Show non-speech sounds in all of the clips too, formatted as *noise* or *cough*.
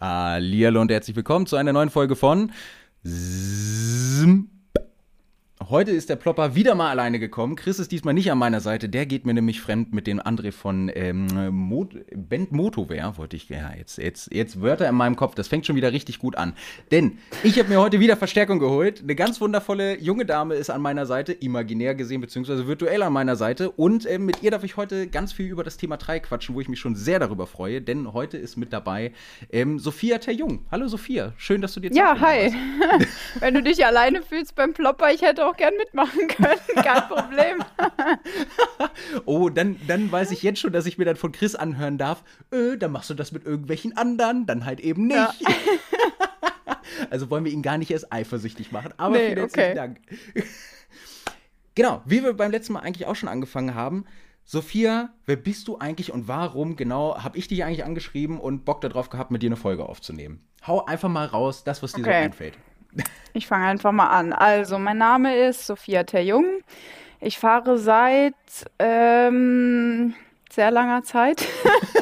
Hallihallo und herzlich willkommen zu einer neuen Folge von Zim Heute ist der Plopper wieder mal alleine gekommen. Chris ist diesmal nicht an meiner Seite. Der geht mir nämlich fremd mit dem André von ähm, Mot Band Motowear. Wollte ich, ja, jetzt, jetzt, jetzt Wörter in meinem Kopf. Das fängt schon wieder richtig gut an. Denn ich habe mir heute wieder Verstärkung geholt. Eine ganz wundervolle junge Dame ist an meiner Seite, imaginär gesehen, beziehungsweise virtuell an meiner Seite. Und ähm, mit ihr darf ich heute ganz viel über das Thema 3 quatschen, wo ich mich schon sehr darüber freue. Denn heute ist mit dabei ähm, Sophia Terjung. Hallo Sophia, schön, dass du dir Zeit Ja, hi. *laughs* Wenn du dich alleine fühlst beim Plopper, ich hätte auch gern mitmachen können. *laughs* Kein Problem. *laughs* oh, dann, dann weiß ich jetzt schon, dass ich mir dann von Chris anhören darf, äh, dann machst du das mit irgendwelchen anderen, dann halt eben nicht. Ja. *laughs* also wollen wir ihn gar nicht erst eifersüchtig machen. Aber nee, vielen herzlichen okay. Dank. genau, wie wir beim letzten Mal eigentlich auch schon angefangen haben. Sophia, wer bist du eigentlich und warum genau habe ich dich eigentlich angeschrieben und Bock darauf gehabt, mit dir eine Folge aufzunehmen? Hau einfach mal raus, das, was dir okay. so einfällt. Ich fange einfach mal an. Also, mein Name ist Sophia Terjung. Ich fahre seit ähm, sehr langer Zeit.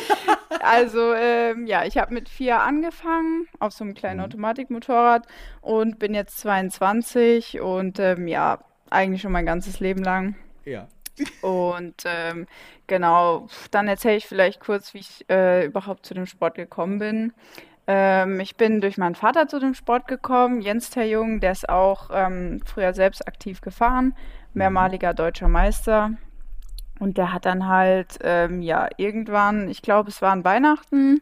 *laughs* also, ähm, ja, ich habe mit vier angefangen auf so einem kleinen mhm. Automatikmotorrad und bin jetzt 22 und ähm, ja, eigentlich schon mein ganzes Leben lang. Ja. Und ähm, genau, dann erzähle ich vielleicht kurz, wie ich äh, überhaupt zu dem Sport gekommen bin. Ähm, ich bin durch meinen Vater zu dem Sport gekommen, Jens Terjung, der ist auch ähm, früher selbst aktiv gefahren, mehrmaliger deutscher Meister. Und der hat dann halt, ähm, ja, irgendwann, ich glaube, es war an Weihnachten,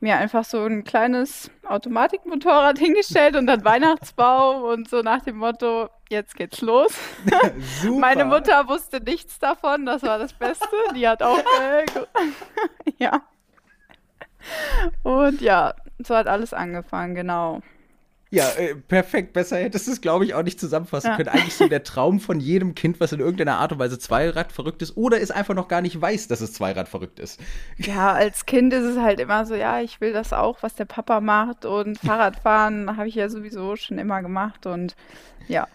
mir einfach so ein kleines Automatikmotorrad *laughs* hingestellt und dann *laughs* Weihnachtsbaum und so nach dem Motto, jetzt geht's los. *laughs* Meine Mutter wusste nichts davon, das war das Beste. Die hat auch, äh, ja. Und ja, so hat alles angefangen, genau. Ja, äh, perfekt. Besser hättest du es, glaube ich, auch nicht zusammenfassen ja. können. Eigentlich so der Traum von jedem Kind, was in irgendeiner Art und Weise Zweirad verrückt ist oder es einfach noch gar nicht weiß, dass es Zweirad verrückt ist. Ja, als Kind ist es halt immer so, ja, ich will das auch, was der Papa macht und Fahrradfahren *laughs* habe ich ja sowieso schon immer gemacht und ja.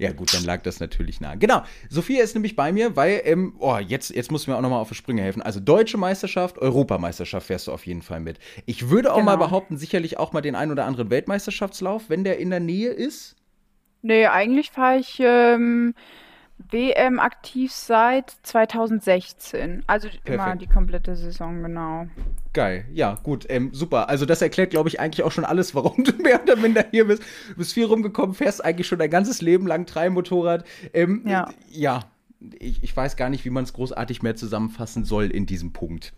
Ja, gut, dann lag das natürlich nah. Genau, Sophia ist nämlich bei mir, weil, ähm, oh, jetzt, jetzt muss mir auch nochmal auf die Sprünge helfen. Also Deutsche Meisterschaft, Europameisterschaft fährst du auf jeden Fall mit. Ich würde auch genau. mal behaupten, sicherlich auch mal den einen oder anderen Weltmeisterschaftslauf, wenn der in der Nähe ist. Nee, eigentlich fahre ich ähm, WM aktiv seit 2016. Also Perfekt. immer die komplette Saison, genau. Geil, ja, gut, ähm, super. Also das erklärt, glaube ich, eigentlich auch schon alles, warum du mehr oder minder hier bist. Du bist viel rumgekommen, fährst eigentlich schon dein ganzes Leben lang Motorrad. Ähm, ja. Ja, ich, ich weiß gar nicht, wie man es großartig mehr zusammenfassen soll in diesem Punkt.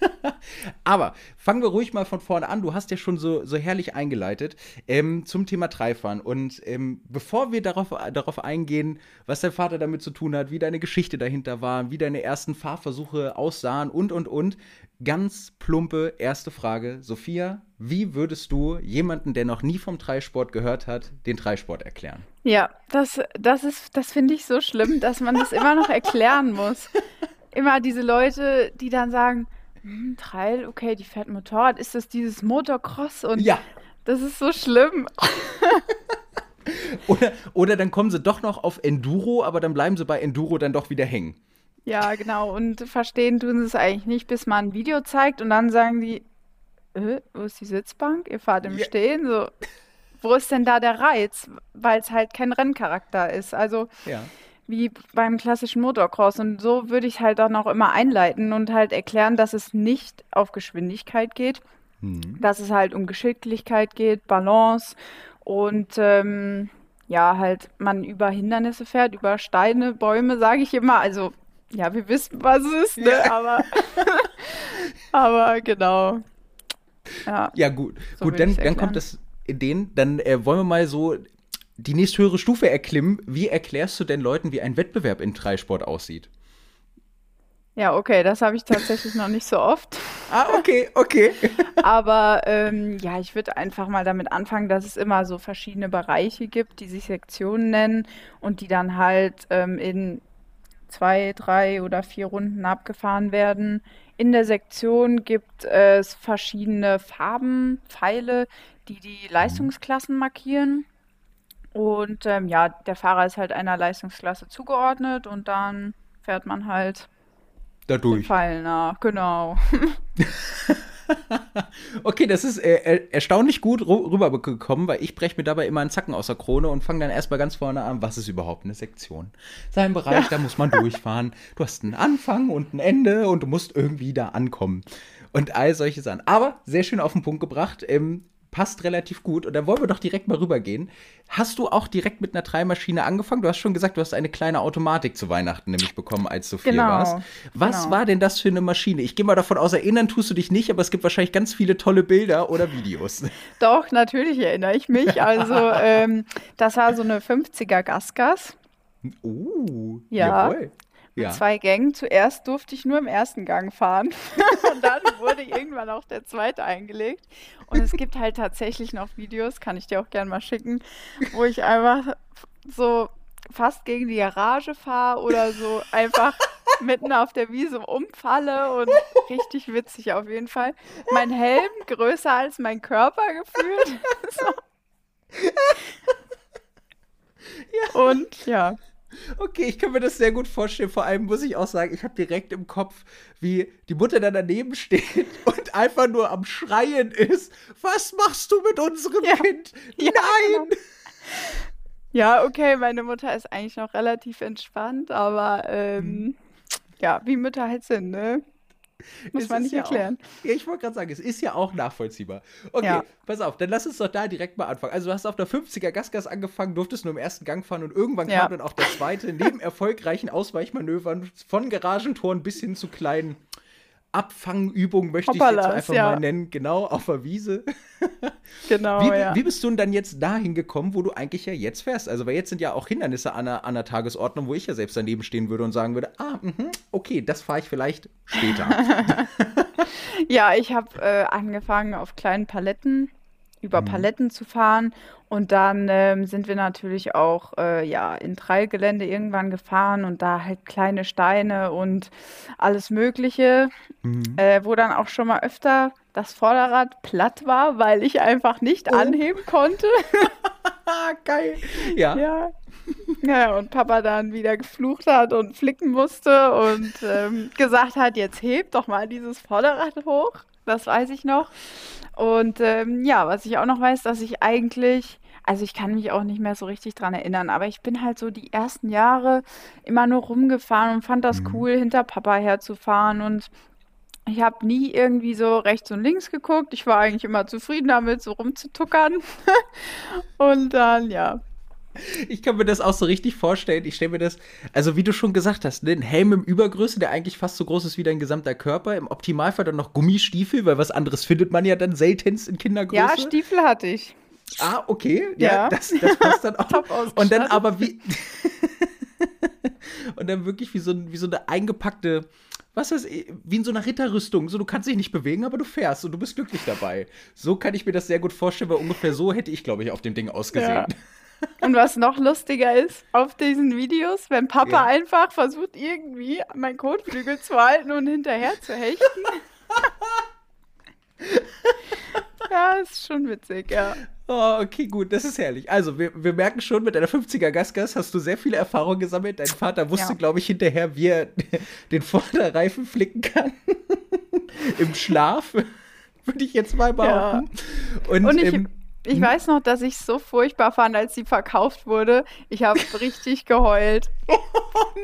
*laughs* Aber fangen wir ruhig mal von vorne an. Du hast ja schon so, so herrlich eingeleitet ähm, zum Thema Dreifahren. Und ähm, bevor wir darauf, darauf eingehen, was dein Vater damit zu tun hat, wie deine Geschichte dahinter war, wie deine ersten Fahrversuche aussahen und, und, und, ganz plumpe erste Frage. Sophia, wie würdest du jemanden, der noch nie vom Dreisport gehört hat, den Dreisport erklären? Ja, das, das ist, das finde ich so schlimm, dass man das immer noch erklären muss. *laughs* Immer diese Leute, die dann sagen, hm, Trail, okay, die fährt Motorrad, ist das dieses Motocross? Und ja. das ist so schlimm. *laughs* oder, oder dann kommen sie doch noch auf Enduro, aber dann bleiben sie bei Enduro dann doch wieder hängen. Ja, genau. Und verstehen tun sie es eigentlich nicht, bis man ein Video zeigt und dann sagen die, äh, wo ist die Sitzbank? Ihr fahrt im ja. Stehen. So, wo ist denn da der Reiz? Weil es halt kein Renncharakter ist. Also ja. Wie beim klassischen Motocross. Und so würde ich halt dann auch immer einleiten und halt erklären, dass es nicht auf Geschwindigkeit geht, mhm. dass es halt um Geschicklichkeit geht, Balance und ähm, ja, halt man über Hindernisse fährt, über Steine, Bäume, sage ich immer. Also ja, wir wissen, was es ist, ne? Ja. *laughs* Aber, aber genau. Ja, ja gut. So gut, dann, dann kommt das in den, dann äh, wollen wir mal so die nächsthöhere Stufe erklimmen. Wie erklärst du denn Leuten, wie ein Wettbewerb in Dreisport aussieht? Ja, okay, das habe ich tatsächlich noch nicht so oft. Ah, okay, okay. *laughs* Aber ähm, ja, ich würde einfach mal damit anfangen, dass es immer so verschiedene Bereiche gibt, die sich Sektionen nennen und die dann halt ähm, in zwei, drei oder vier Runden abgefahren werden. In der Sektion gibt es verschiedene Farben, Pfeile, die die Leistungsklassen markieren. Und ähm, ja, der Fahrer ist halt einer Leistungsklasse zugeordnet und dann fährt man halt dadurch. Pfeil nach, genau. *laughs* okay, das ist äh, erstaunlich gut rübergekommen, weil ich breche mir dabei immer einen Zacken aus der Krone und fange dann erstmal ganz vorne an, was ist überhaupt eine Sektion? Sein Bereich, ja. da muss man durchfahren. Du hast einen Anfang und ein Ende und du musst irgendwie da ankommen. Und all solche Sachen. Aber sehr schön auf den Punkt gebracht. Ähm, passt relativ gut. Und da wollen wir doch direkt mal rübergehen. Hast du auch direkt mit einer Dreimaschine angefangen? Du hast schon gesagt, du hast eine kleine Automatik zu Weihnachten nämlich bekommen, als du vier genau, warst. Was genau. war denn das für eine Maschine? Ich gehe mal davon aus, erinnern tust du dich nicht, aber es gibt wahrscheinlich ganz viele tolle Bilder oder Videos. *laughs* Doch, natürlich erinnere ich mich. *laughs* Also, ähm, das war so eine 50er Gasgas. Oh, ja. Jawohl ja. zwei Gängen. Zuerst durfte ich nur im ersten Gang fahren *laughs* und dann wurde irgendwann auch der zweite eingelegt. Und es gibt halt tatsächlich noch Videos, kann ich dir auch gerne mal schicken, wo ich einfach so fast gegen die Garage fahre oder so einfach mitten auf der Wiese umfalle und richtig witzig auf jeden Fall. Mein Helm größer als mein Körper gefühlt. *laughs* so. ja. Und ja. Okay, ich kann mir das sehr gut vorstellen. Vor allem muss ich auch sagen, ich habe direkt im Kopf, wie die Mutter dann daneben steht *laughs* und einfach nur am Schreien ist. Was machst du mit unserem ja. Kind? *laughs* Ja, Nein! Genau. Ja, okay, meine Mutter ist eigentlich noch relativ entspannt, aber ähm, hm. ja, wie Mütter halt sind, ne? Muss es man nicht erklären. Auch, ja, ich wollte gerade sagen, es ist ja auch nachvollziehbar. Okay, ja. pass auf, dann lass uns doch da direkt mal anfangen. Also du hast auf der 50er Gasgas angefangen, durftest nur im ersten Gang fahren und irgendwann ja. kam dann auch der zweite, neben erfolgreichen Ausweichmanövern von Garagentoren bis hin zu kleinen Abfangübung möchte Hoppalas, ich jetzt einfach ja. mal nennen, genau, auf der Wiese. *laughs* genau, wie, ja. wie bist du denn dann jetzt dahin gekommen, wo du eigentlich ja jetzt fährst? Also, weil jetzt sind ja auch Hindernisse an der, an der Tagesordnung, wo ich ja selbst daneben stehen würde und sagen würde, ah, mh, okay, das fahre ich vielleicht später. *laughs* ja, ich habe äh, angefangen auf kleinen Paletten über mhm. Paletten zu fahren. Und dann ähm, sind wir natürlich auch äh, ja, in Trailgelände irgendwann gefahren und da halt kleine Steine und alles Mögliche, mhm. äh, wo dann auch schon mal öfter das Vorderrad platt war, weil ich einfach nicht oh. anheben konnte. *laughs* Geil. Ja. ja. Ja, und Papa dann wieder geflucht hat und flicken musste und ähm, gesagt hat, jetzt heb doch mal dieses Vorderrad hoch. Das weiß ich noch. Und ähm, ja, was ich auch noch weiß, dass ich eigentlich, also ich kann mich auch nicht mehr so richtig dran erinnern, aber ich bin halt so die ersten Jahre immer nur rumgefahren und fand das mhm. cool, hinter Papa herzufahren und ich habe nie irgendwie so rechts und links geguckt. Ich war eigentlich immer zufrieden damit, so rumzutuckern. *laughs* und dann, ja, ich kann mir das auch so richtig vorstellen. Ich stelle mir das, also wie du schon gesagt hast, ne, ein Helm im Übergröße, der eigentlich fast so groß ist wie dein gesamter Körper. Im Optimalfall dann noch Gummistiefel, weil was anderes findet man ja dann seltenst in Kindergröße. Ja, Stiefel hatte ich. Ah, okay. Ja, ja. Das, das passt dann auch. *laughs* Und dann aber wie. *laughs* und dann wirklich wie so, wie so eine eingepackte was ist, wie in so einer Ritterrüstung. So, du kannst dich nicht bewegen, aber du fährst und du bist glücklich dabei. So kann ich mir das sehr gut vorstellen, weil ungefähr so hätte ich, glaube ich, auf dem Ding ausgesehen. Ja. *laughs* Und was noch lustiger ist, auf diesen Videos, wenn Papa ja. einfach versucht, irgendwie mein Kotflügel zu halten und hinterher zu hechten. *laughs* ja, ist schon witzig, ja. Oh, okay, gut, das ist herrlich. Also, wir, wir merken schon, mit deiner 50er Gasgas hast du sehr viele Erfahrungen gesammelt. Dein Vater wusste, ja. glaube ich, hinterher, wie er *laughs* den Vorderreifen flicken kann. *laughs* Im Schlaf, würde ich jetzt mal behaupten. Ja. Und, Und ich, ähm, ich hm? weiß noch, dass ich es so furchtbar fand, als sie verkauft wurde. Ich habe *laughs* richtig geheult. Oh,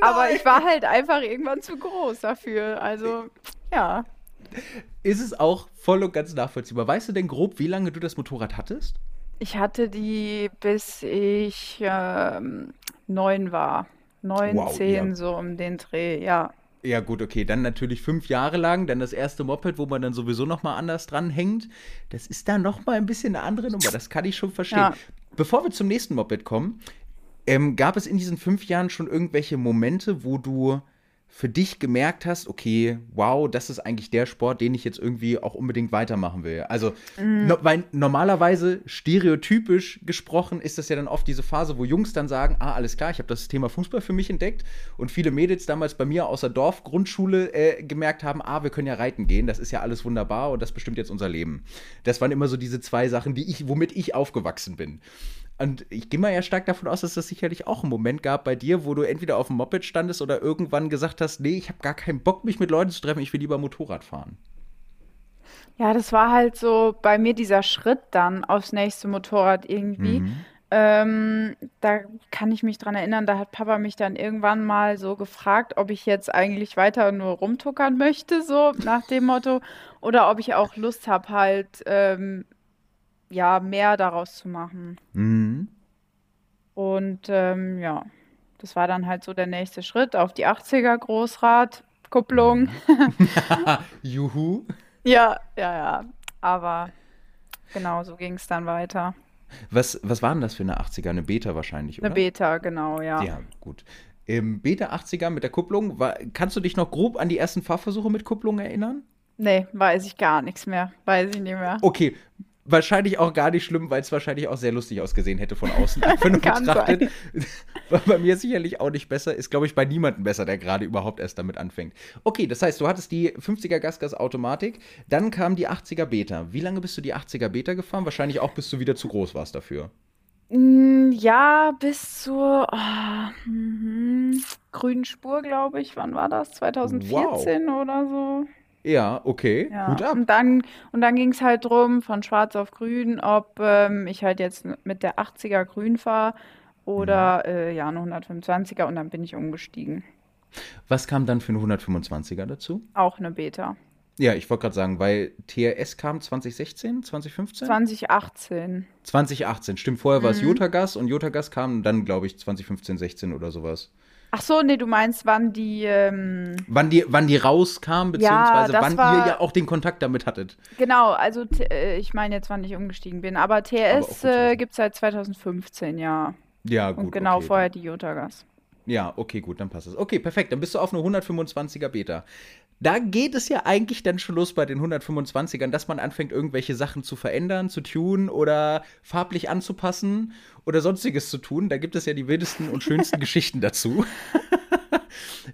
Aber ich war halt einfach irgendwann zu groß dafür. Also, ja. Ist es auch voll und ganz nachvollziehbar. Weißt du denn grob, wie lange du das Motorrad hattest? Ich hatte die, bis ich ähm, neun war. Neun, wow, zehn, ja. so um den Dreh, ja. Ja, gut, okay. Dann natürlich fünf Jahre lang, dann das erste Moped, wo man dann sowieso noch mal anders dranhängt. Das ist dann noch mal ein bisschen eine andere Nummer. Das kann ich schon verstehen. Ja. Bevor wir zum nächsten Moped kommen, ähm, gab es in diesen fünf Jahren schon irgendwelche Momente, wo du für dich gemerkt hast, okay, wow, das ist eigentlich der Sport, den ich jetzt irgendwie auch unbedingt weitermachen will. Also, mm. no, weil normalerweise stereotypisch gesprochen ist das ja dann oft diese Phase, wo Jungs dann sagen, ah, alles klar, ich habe das Thema Fußball für mich entdeckt und viele Mädels damals bei mir aus der Dorfgrundschule äh, gemerkt haben, ah, wir können ja reiten gehen, das ist ja alles wunderbar und das bestimmt jetzt unser Leben. Das waren immer so diese zwei Sachen, die ich, womit ich aufgewachsen bin. Und ich gehe mal ja stark davon aus, dass das sicherlich auch einen Moment gab bei dir, wo du entweder auf dem Moped standest oder irgendwann gesagt hast, nee, ich habe gar keinen Bock, mich mit Leuten zu treffen, ich will lieber Motorrad fahren. Ja, das war halt so bei mir dieser Schritt dann aufs nächste Motorrad irgendwie. Mhm. Ähm, da kann ich mich dran erinnern, da hat Papa mich dann irgendwann mal so gefragt, ob ich jetzt eigentlich weiter nur rumtuckern möchte, so nach dem Motto, oder ob ich auch Lust habe, halt ähm, ja mehr daraus zu machen. Mhm. Und ähm, ja, das war dann halt so der nächste Schritt auf die 80er Großradkupplung. *laughs* Juhu. Ja, ja, ja. Aber genau, so ging es dann weiter. Was, was war denn das für eine 80er? Eine Beta wahrscheinlich, oder? Eine Beta, genau, ja. Ja, gut. Im Beta 80er mit der Kupplung, war, kannst du dich noch grob an die ersten Fahrversuche mit Kupplung erinnern? Nee, weiß ich gar nichts mehr. Weiß ich nicht mehr. Okay, wahrscheinlich auch gar nicht schlimm, weil es wahrscheinlich auch sehr lustig ausgesehen hätte von außen. *laughs* Wenn Kann betrachtet. *laughs* War bei mir sicherlich auch nicht besser. Ist, glaube ich, bei niemandem besser, der gerade überhaupt erst damit anfängt. Okay, das heißt, du hattest die 50er Gasgas-Automatik, dann kam die 80er Beta. Wie lange bist du die 80er Beta gefahren? Wahrscheinlich auch, bis du wieder zu groß warst dafür. Mm, Ja, bis zur mhm, grünen Spur, glaube ich. Wann war das? 2014 oder so? Ja, okay. Ja, Hut ab. und dann, und dann ging es halt drum, von schwarz auf grün, ob ähm, ich halt jetzt mit der 80er grün fahre oder äh, ja, eine 125er und dann bin ich umgestiegen. Was kam dann für eine 125er dazu? Auch eine Beta. Ja, ich wollte gerade sagen, weil TRS kam 2016, 2015? 2018. 2018, stimmt. Vorher war es Mhm. Jotagas und Jotagas kam dann, glaube ich, 2015, 16 oder sowas. Ach so, nee, du meinst, wann die, ähm, Wann die, wann die rauskam, beziehungsweise das wann war- ihr ja auch den Kontakt damit hattet. genau, also t- äh, ich meine jetzt, wann ich umgestiegen bin, aber TS äh, gibt es seit 2015, ja. Ja, gut. Und genau okay, vorher die Jotagas. Ja, okay, gut, dann passt es. Okay, perfekt, dann bist du auf eine 125er Beta. Da geht es ja eigentlich dann schon los bei den 125ern, dass man anfängt, irgendwelche Sachen zu verändern, zu tun oder farblich anzupassen oder sonstiges zu tun. Da gibt es ja die wildesten und schönsten *laughs* Geschichten dazu.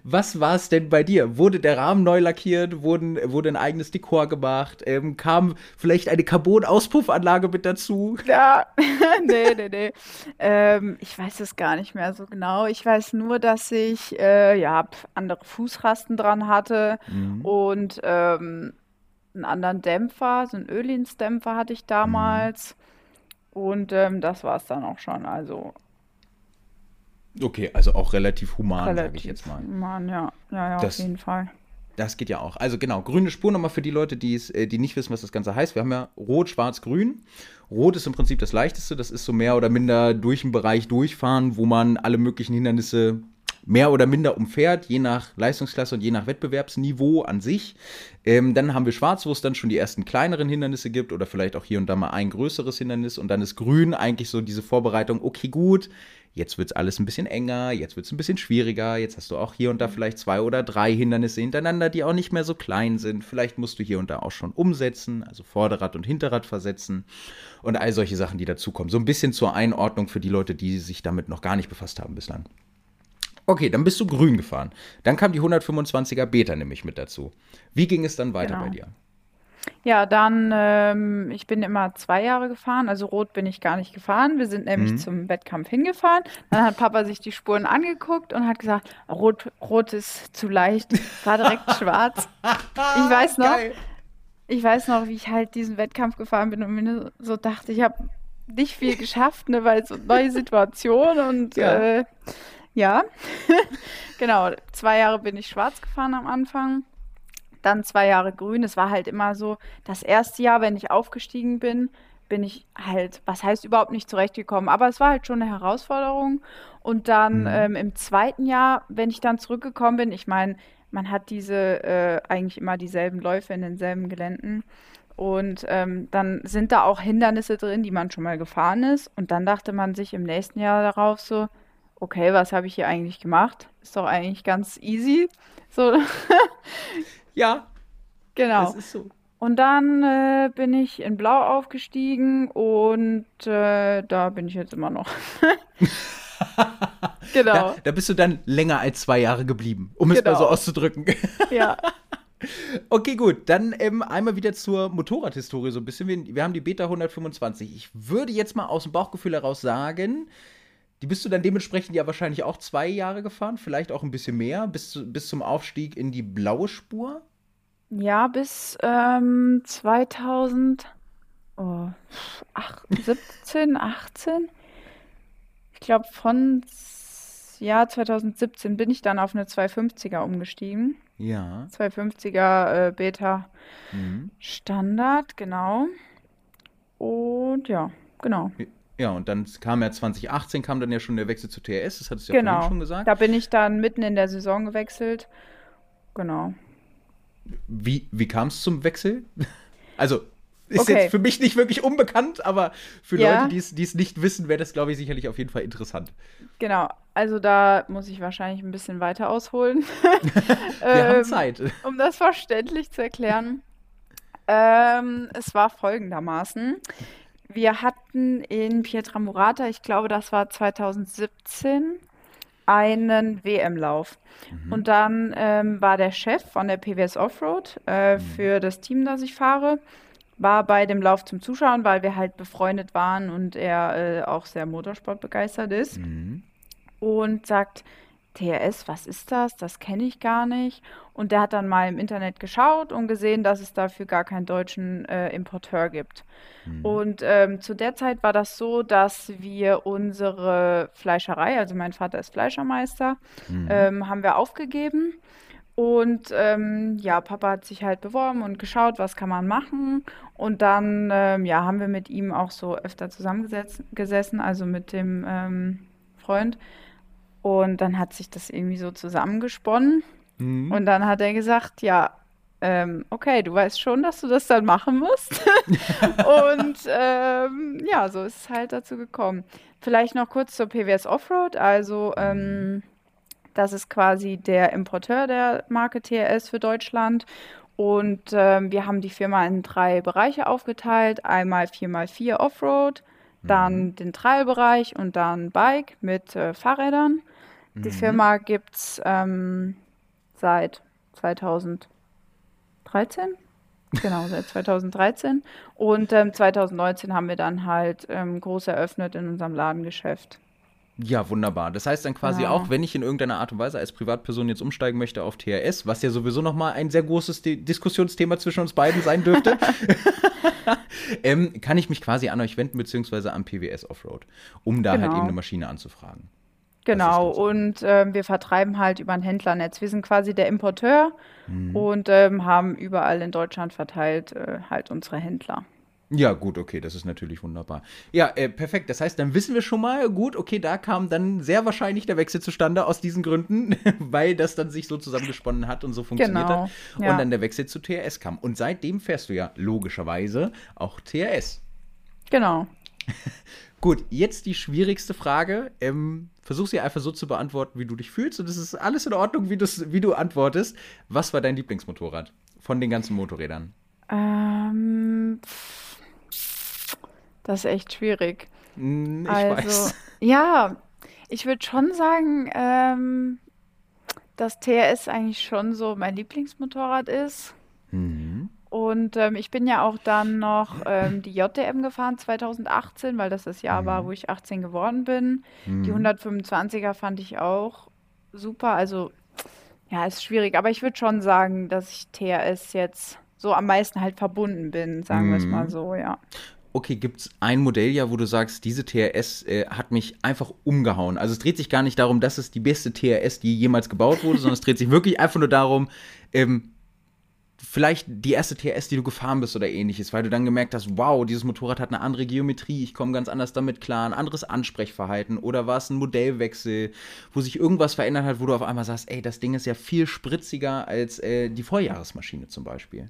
Was war es denn bei dir? Wurde der Rahmen neu lackiert? Wurden, wurde ein eigenes Dekor gemacht? Ähm, kam vielleicht eine Carbon-Auspuffanlage mit dazu? Ja, *laughs* nee, nee, nee. Ähm, ich weiß es gar nicht mehr so genau. Ich weiß nur, dass ich äh, ja andere Fußrasten dran hatte Mhm. und ähm, einen anderen Dämpfer, so einen Öhlins-Dämpfer hatte ich damals. Und ähm, das war es dann auch schon. Also Okay, also auch relativ human, sage ich jetzt mal. human, ja. Ja, ja, auf Das- jeden Fall. Das geht ja auch. Also genau, grüne Spur nochmal für die Leute, die es, äh, die nicht wissen, was das Ganze heißt. Wir haben ja Rot, Schwarz, Grün. Rot ist im Prinzip das leichteste. Das ist so mehr oder minder durch den Bereich durchfahren, wo man alle möglichen Hindernisse mehr oder minder umfährt, je nach Leistungsklasse und je nach Wettbewerbsniveau an sich. Ähm, dann haben wir Schwarz, wo es dann schon die ersten kleineren Hindernisse gibt oder vielleicht auch hier und da mal ein größeres Hindernis. Und dann ist Grün eigentlich so diese Vorbereitung, okay, gut, jetzt wird es alles ein bisschen enger, jetzt wird es ein bisschen schwieriger, jetzt hast du auch hier und da vielleicht zwei oder drei Hindernisse hintereinander, die auch nicht mehr so klein sind. Vielleicht musst du hier und da auch schon umsetzen, also Vorderrad und Hinterrad versetzen und all solche Sachen, die dazukommen. So ein bisschen zur Einordnung für die Leute, die sich damit noch gar nicht befasst haben bislang. Okay, dann bist du grün gefahren. Dann kam die 125er Beta nämlich mit dazu. Wie ging es dann weiter Genau. bei dir? Ja, dann, ähm, ich bin immer zwei Jahre gefahren, also rot bin ich gar nicht gefahren. Wir sind nämlich Mhm. zum Wettkampf hingefahren. Dann hat Papa sich die Spuren angeguckt und hat gesagt, rot, rot ist zu leicht, fahr direkt *laughs* schwarz. Ich weiß noch, Geil. ich weiß noch, wie ich halt diesen Wettkampf gefahren bin und mir so dachte, ich habe nicht viel geschafft, ne, weil so neue Situation und Ja. äh, ja, *laughs* genau. Zwei Jahre bin ich schwarz gefahren am Anfang, dann zwei Jahre grün. Es war halt immer so, das erste Jahr, wenn ich aufgestiegen bin, bin ich halt, was heißt überhaupt nicht zurechtgekommen, aber es war halt schon eine Herausforderung. Und dann Mhm. ähm, im zweiten Jahr, wenn ich dann zurückgekommen bin, ich meine, man hat diese äh, eigentlich immer dieselben Läufe in denselben Geländen. Und ähm, dann sind da auch Hindernisse drin, die man schon mal gefahren ist. Und dann dachte man sich im nächsten Jahr darauf so, okay, was habe ich hier eigentlich gemacht? Ist doch eigentlich ganz easy. So, *laughs* Ja, genau. das ist so. Und dann äh, bin ich in Blau aufgestiegen und äh, da bin ich jetzt immer noch. *laughs* Genau, Da, da bist du dann länger als zwei Jahre geblieben, um es mal so Genau. auszudrücken. *laughs* ja. Okay, gut. Dann ähm, einmal wieder zur Motorradhistorie so ein bisschen. Wir, wir haben die Beta 125. Ich würde jetzt mal aus dem Bauchgefühl heraus sagen, die bist du dann dementsprechend ja wahrscheinlich auch zwei Jahre gefahren, vielleicht auch ein bisschen mehr, bis, zu, bis zum Aufstieg in die blaue Spur. Ja, bis ähm, 2000, oh, 17, 18. *laughs* Ich glaube, von Jahr 2017 bin ich dann auf eine 250er umgestiegen. Ja. 250er äh, Beta Mhm. Standard, genau. Und ja, genau. Ja, und dann kam ja 2018, kam dann ja schon der Wechsel zu TRS, das hattest du ja Genau. vorhin schon gesagt. Da bin ich dann mitten in der Saison gewechselt. Genau. Wie, wie kam es zum Wechsel? *laughs* Also, ist Okay. jetzt für mich nicht wirklich unbekannt, aber für Ja. Leute, die es- nicht wissen, wäre das, glaube ich, sicherlich auf jeden Fall interessant. Genau. Also da muss ich wahrscheinlich ein bisschen weiter ausholen. *laughs* Wir haben Ähm, Zeit. Um das verständlich zu erklären. Ähm, es war folgendermaßen. Wir hatten in Pietramarata, ich glaube, das war 2017, einen WM-Lauf. Mhm. Und dann ähm, war der Chef von der PWS Offroad äh, für das Team, das ich fahre, war bei dem Lauf zum Zuschauen, weil wir halt befreundet waren und er äh, auch sehr Motorsport begeistert ist Mhm. und sagt, TRS, was ist das? Das kenne ich gar nicht. Und der hat dann mal im Internet geschaut und gesehen, dass es dafür gar keinen deutschen äh, Importeur gibt. Mhm. Und ähm, zu der Zeit war das so, dass wir unsere Fleischerei, also mein Vater ist Fleischermeister, Mhm. ähm, haben wir aufgegeben. Und ähm, ja, Papa hat sich halt beworben und geschaut, was kann man machen. Und dann ähm, ja, haben wir mit ihm auch so öfter zusammengesetzt- gesessen, also mit dem ähm, Freund. Und dann hat sich das irgendwie so zusammengesponnen. Mhm. Und dann hat er gesagt, ja, ähm, okay, du weißt schon, dass du das dann machen musst. *laughs* Und ähm, ja, so ist es halt dazu gekommen. Vielleicht noch kurz zur PWS Offroad. Also, ähm, das ist quasi der Importeur der Marke TRS für Deutschland. Und ähm, wir haben die Firma in drei Bereiche aufgeteilt. Einmal 4x4 Offroad, dann den Trailbereich und dann Bike mit äh, Fahrrädern. Die Firma gibt es ähm, seit 2013. Genau, seit 2013. Und ähm, 2019 haben wir dann halt ähm, groß eröffnet in unserem Ladengeschäft. Ja, wunderbar. Das heißt dann quasi Genau. auch, wenn ich in irgendeiner Art und Weise als Privatperson jetzt umsteigen möchte auf TRS, was ja sowieso nochmal ein sehr großes Di Diskussionsthema zwischen uns beiden sein dürfte, *laughs* *laughs* ähm, kann ich mich quasi an euch wenden, beziehungsweise am PWS Offroad, um da halt Genau. eben eine Maschine anzufragen. Genau, und ähm, wir vertreiben halt über ein Händlernetz. Wir sind quasi der Importeur Mhm. und ähm, haben überall in Deutschland verteilt äh, halt unsere Händler. Ja, gut, okay, das ist natürlich wunderbar. Ja, äh, perfekt. Das heißt, dann wissen wir schon mal, gut, okay, da kam dann sehr wahrscheinlich der Wechsel zustande aus diesen Gründen, *laughs* weil das dann sich so zusammengesponnen hat und so funktioniert Genau, hat. ja. Und dann der Wechsel zu TRS kam. Und seitdem fährst du ja logischerweise auch TRS. Genau. *laughs* Gut, jetzt die schwierigste Frage. Ähm, versuch sie einfach so zu beantworten, wie du dich fühlst. Und es ist alles in Ordnung, wie, wie du antwortest. Was war dein Lieblingsmotorrad von den ganzen Motorrädern? Ähm, das ist echt schwierig. Hm, Ich Also, weiß. ja, ich würde schon sagen, ähm, dass TRS eigentlich schon so mein Lieblingsmotorrad ist. Mhm. Und ähm, ich bin ja auch dann noch ähm, die JDM gefahren 2018, weil das das Jahr war, wo ich 18 geworden bin. Die Mhm. 125er fand ich auch super. Also, ja, ist schwierig. Aber ich würde schon sagen, dass ich TRS jetzt so am meisten halt verbunden bin, sagen wir es Mhm. mal so, ja. Okay, gibt es ein Modell ja, wo du sagst, diese TRS äh, hat mich einfach umgehauen? Also es dreht sich gar nicht darum, dass es die beste TRS, die jemals gebaut wurde, sondern es dreht sich wirklich einfach nur darum, ähm, vielleicht die erste TRS, die du gefahren bist oder ähnliches, weil du dann gemerkt hast, wow, dieses Motorrad hat eine andere Geometrie, ich komme ganz anders damit klar, ein anderes Ansprechverhalten oder war es ein Modellwechsel, wo sich irgendwas verändert hat, wo du auf einmal sagst, ey, das Ding ist ja viel spritziger als äh, die Vorjahresmaschine zum Beispiel.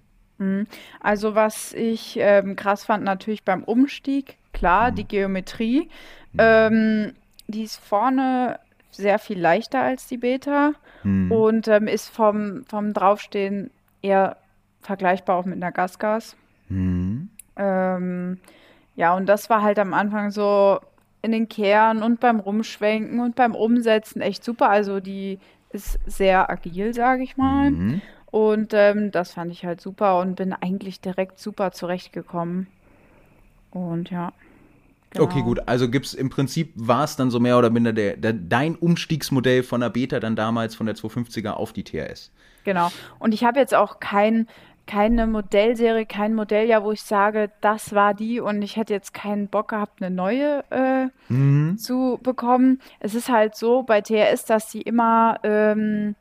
Also was ich ähm, krass fand, natürlich beim Umstieg, klar, die Geometrie. Ähm, die ist vorne sehr viel leichter als die Beta Hm. und ähm, ist vom, vom Draufstehen eher vergleichbar auch mit einer Gasgas. Hm. Ähm, ja, und das war halt am Anfang so in den Kehren und beim Rumschwenken und beim Umsetzen echt super. Also die ist sehr agil, sage ich mal. Mhm. Und ähm, das fand ich halt super und bin eigentlich direkt super zurechtgekommen. Und ja. Okay, genau. gut. Also gibt's im Prinzip war es dann so mehr oder minder der, der, dein Umstiegsmodell von der Beta dann damals von der 250er auf die TRS. Genau. Und ich habe jetzt auch kein keine Modellserie, kein Modelljahr, wo ich sage, das war die und ich hätte jetzt keinen Bock gehabt, eine neue äh, mhm. zu bekommen. Es ist halt so bei TRS, dass sie immer ähm,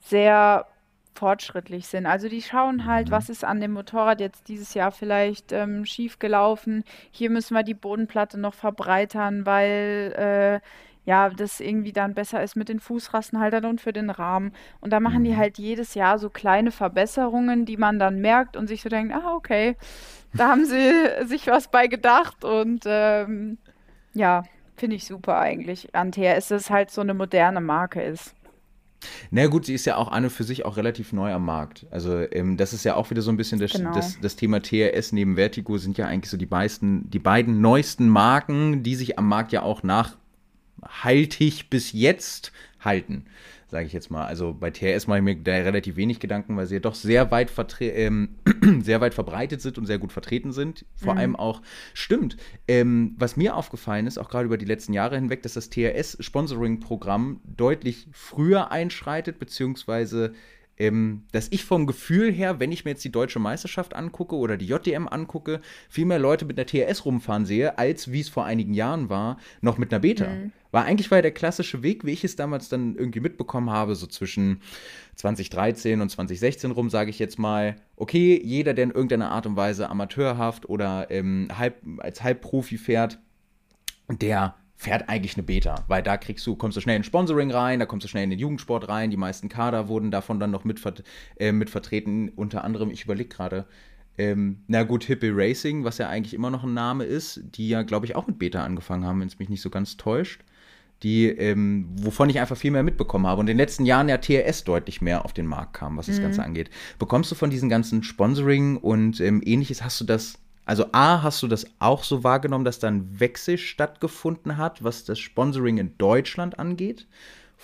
sehr fortschrittlich sind. Also die schauen halt, mhm. was ist an dem Motorrad jetzt dieses Jahr vielleicht ähm, schief gelaufen. Hier müssen wir die Bodenplatte noch verbreitern, weil äh, ja, das irgendwie dann besser ist mit den Fußrassenhaltern und für den Rahmen. Und da machen die mhm. halt jedes Jahr so kleine Verbesserungen, die man dann merkt und sich so denkt, ah, okay, da haben sie *laughs* sich was bei gedacht und ähm, ja, finde ich super eigentlich. An TRS es halt so eine moderne Marke ist. Na gut, sie ist ja auch eine für sich auch relativ neu am Markt. Also ähm, das ist ja auch wieder so ein bisschen das, genau. das, das, Thema TRS neben Vertigo sind ja eigentlich so die meisten, die beiden neuesten Marken, die sich am Markt ja auch nachhaltig bis jetzt halten sage ich jetzt mal. Also bei TRS mache ich mir da relativ wenig Gedanken, weil sie ja doch sehr weit, ähm, *clears throat* sehr weit verbreitet sind und sehr gut vertreten sind. Vor mhm. allem auch, stimmt, ähm, was mir aufgefallen ist, auch gerade über die letzten Jahre hinweg, dass das TRS-Sponsoring-Programm deutlich früher einschreitet, beziehungsweise ähm, dass ich vom Gefühl her, wenn ich mir jetzt die deutsche Meisterschaft angucke oder die JDM angucke, viel mehr Leute mit einer TRS rumfahren sehe, als wie es vor einigen Jahren war, noch mit einer Beta. Mhm. War eigentlich war der klassische Weg, wie ich es damals dann irgendwie mitbekommen habe, so zwischen 2013 und 2016 rum, sage ich jetzt mal, okay, jeder, der in irgendeiner Art und Weise amateurhaft oder ähm, halb, als Halbprofi fährt, der fährt eigentlich eine Beta, weil da kriegst du, kommst du schnell in Sponsoring rein, da kommst du schnell in den Jugendsport rein, die meisten Kader wurden davon dann noch mit, äh, mit vertreten, unter anderem, ich überlege gerade, ähm, na gut, Hippie Racing, was ja eigentlich immer noch ein Name ist, die ja, glaube ich, auch mit Beta angefangen haben, wenn es mich nicht so ganz täuscht. Die, ähm, wovon ich einfach viel mehr mitbekommen habe und in den letzten Jahren ja TRS deutlich mehr auf den Markt kam, was das mhm. Ganze angeht. Bekommst du von diesen ganzen Sponsoring und ähm, ähnliches, hast du das also A, hast du das auch so wahrgenommen, dass da ein Wechsel stattgefunden hat, was das Sponsoring in Deutschland angeht?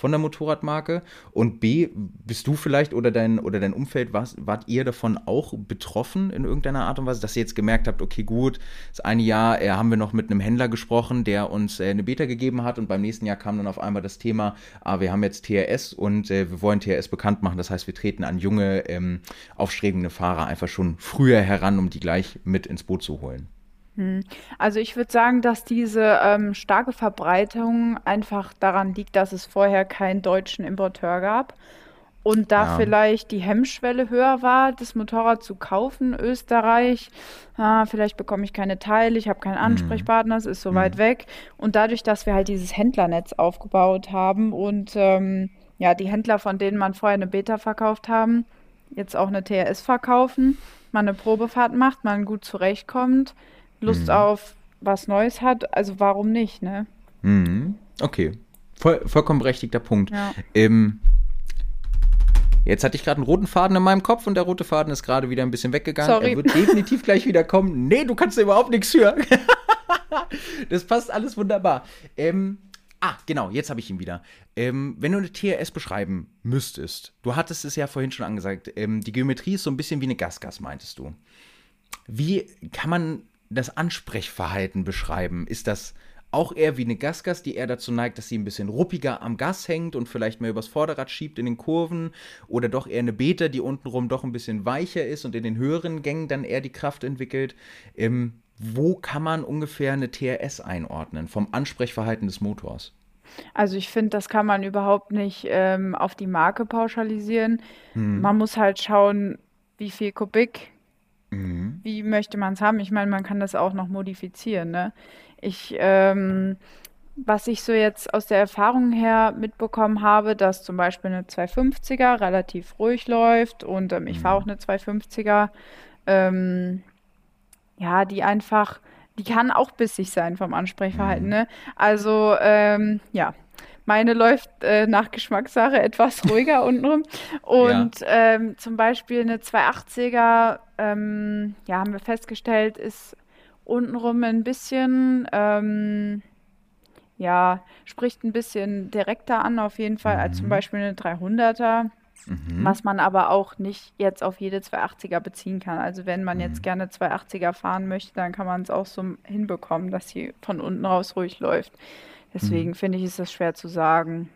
Von der Motorradmarke? Und B, bist du vielleicht oder dein, oder dein Umfeld, was, wart ihr davon auch betroffen in irgendeiner Art und Weise, dass ihr jetzt gemerkt habt, okay, gut, das eine Jahr äh, haben wir noch mit einem Händler gesprochen, der uns äh, eine Beta gegeben hat und beim nächsten Jahr kam dann auf einmal das Thema, ah, wir haben jetzt TRS und äh, wir wollen TRS bekannt machen. Das heißt, wir treten an junge, ähm, aufstrebende Fahrer einfach schon früher heran, um die gleich mit ins Boot zu holen. Hm. Also ich würde sagen, dass diese ähm, starke Verbreitung einfach daran liegt, dass es vorher keinen deutschen Importeur gab und da ja. vielleicht die Hemmschwelle höher war, das Motorrad zu kaufen, Österreich. Ah, vielleicht bekomme ich keine Teile, ich habe keinen mhm. Ansprechpartner, es ist so mhm. weit weg. Und dadurch, dass wir halt dieses Händlernetz aufgebaut haben und ähm, ja, die Händler, von denen man vorher eine Beta verkauft haben, jetzt auch eine TRS verkaufen, man eine Probefahrt macht, man gut zurechtkommt, Lust mhm. auf was Neues hat, also warum nicht, ne? Mhm. Okay. Voll, vollkommen berechtigter Punkt. Ja. Ähm, jetzt hatte ich gerade einen roten Faden in meinem Kopf und der rote Faden ist gerade wieder ein bisschen weggegangen. Sorry. Er wird definitiv gleich wieder kommen. Nee, du kannst überhaupt nichts hören. *laughs* das passt alles wunderbar. Ähm, ah, genau, jetzt habe ich ihn wieder. Ähm, wenn du eine TRS beschreiben müsstest, du hattest es ja vorhin schon angesagt, ähm, die Geometrie ist so ein bisschen wie eine Gasgas, meintest du. Wie kann man das Ansprechverhalten beschreiben? Ist das auch eher wie eine Gasgas, die eher dazu neigt, dass sie ein bisschen ruppiger am Gas hängt und vielleicht mehr übers Vorderrad schiebt in den Kurven? Oder doch eher eine Beta, die untenrum doch ein bisschen weicher ist und in den höheren Gängen dann eher die Kraft entwickelt? Ähm, wo kann man ungefähr eine TRS einordnen vom Ansprechverhalten des Motors? Also ich finde, das kann man überhaupt nicht ähm, auf die Marke pauschalisieren. Hm. Man muss halt schauen, wie viel Kubik Mhm. Wie möchte man es haben? Ich meine, man kann das auch noch modifizieren. Ne? Ich, ähm, was ich so jetzt aus der Erfahrung her mitbekommen habe, dass zum Beispiel eine 250er relativ ruhig läuft und ähm, ich mhm. fahre auch eine 250er, ähm, ja, die einfach, die kann auch bissig sein vom Ansprechverhalten. Mhm. Ne? Also, ähm, ja, meine läuft äh, nach Geschmackssache etwas *laughs* ruhiger untenrum. Und ja. ähm, zum Beispiel eine 280er, ähm, ja, haben wir festgestellt, ist untenrum ein bisschen, ähm, ja, spricht ein bisschen direkter an, auf jeden Fall, mhm. als zum mhm. Beispiel eine 300er. Mhm. Was man aber auch nicht jetzt auf jede 280er beziehen kann. Also wenn man mhm. jetzt gerne 280er fahren möchte, dann kann man es auch so hinbekommen, dass sie von unten raus ruhig läuft. Deswegen mhm. finde ich, ist das schwer zu sagen.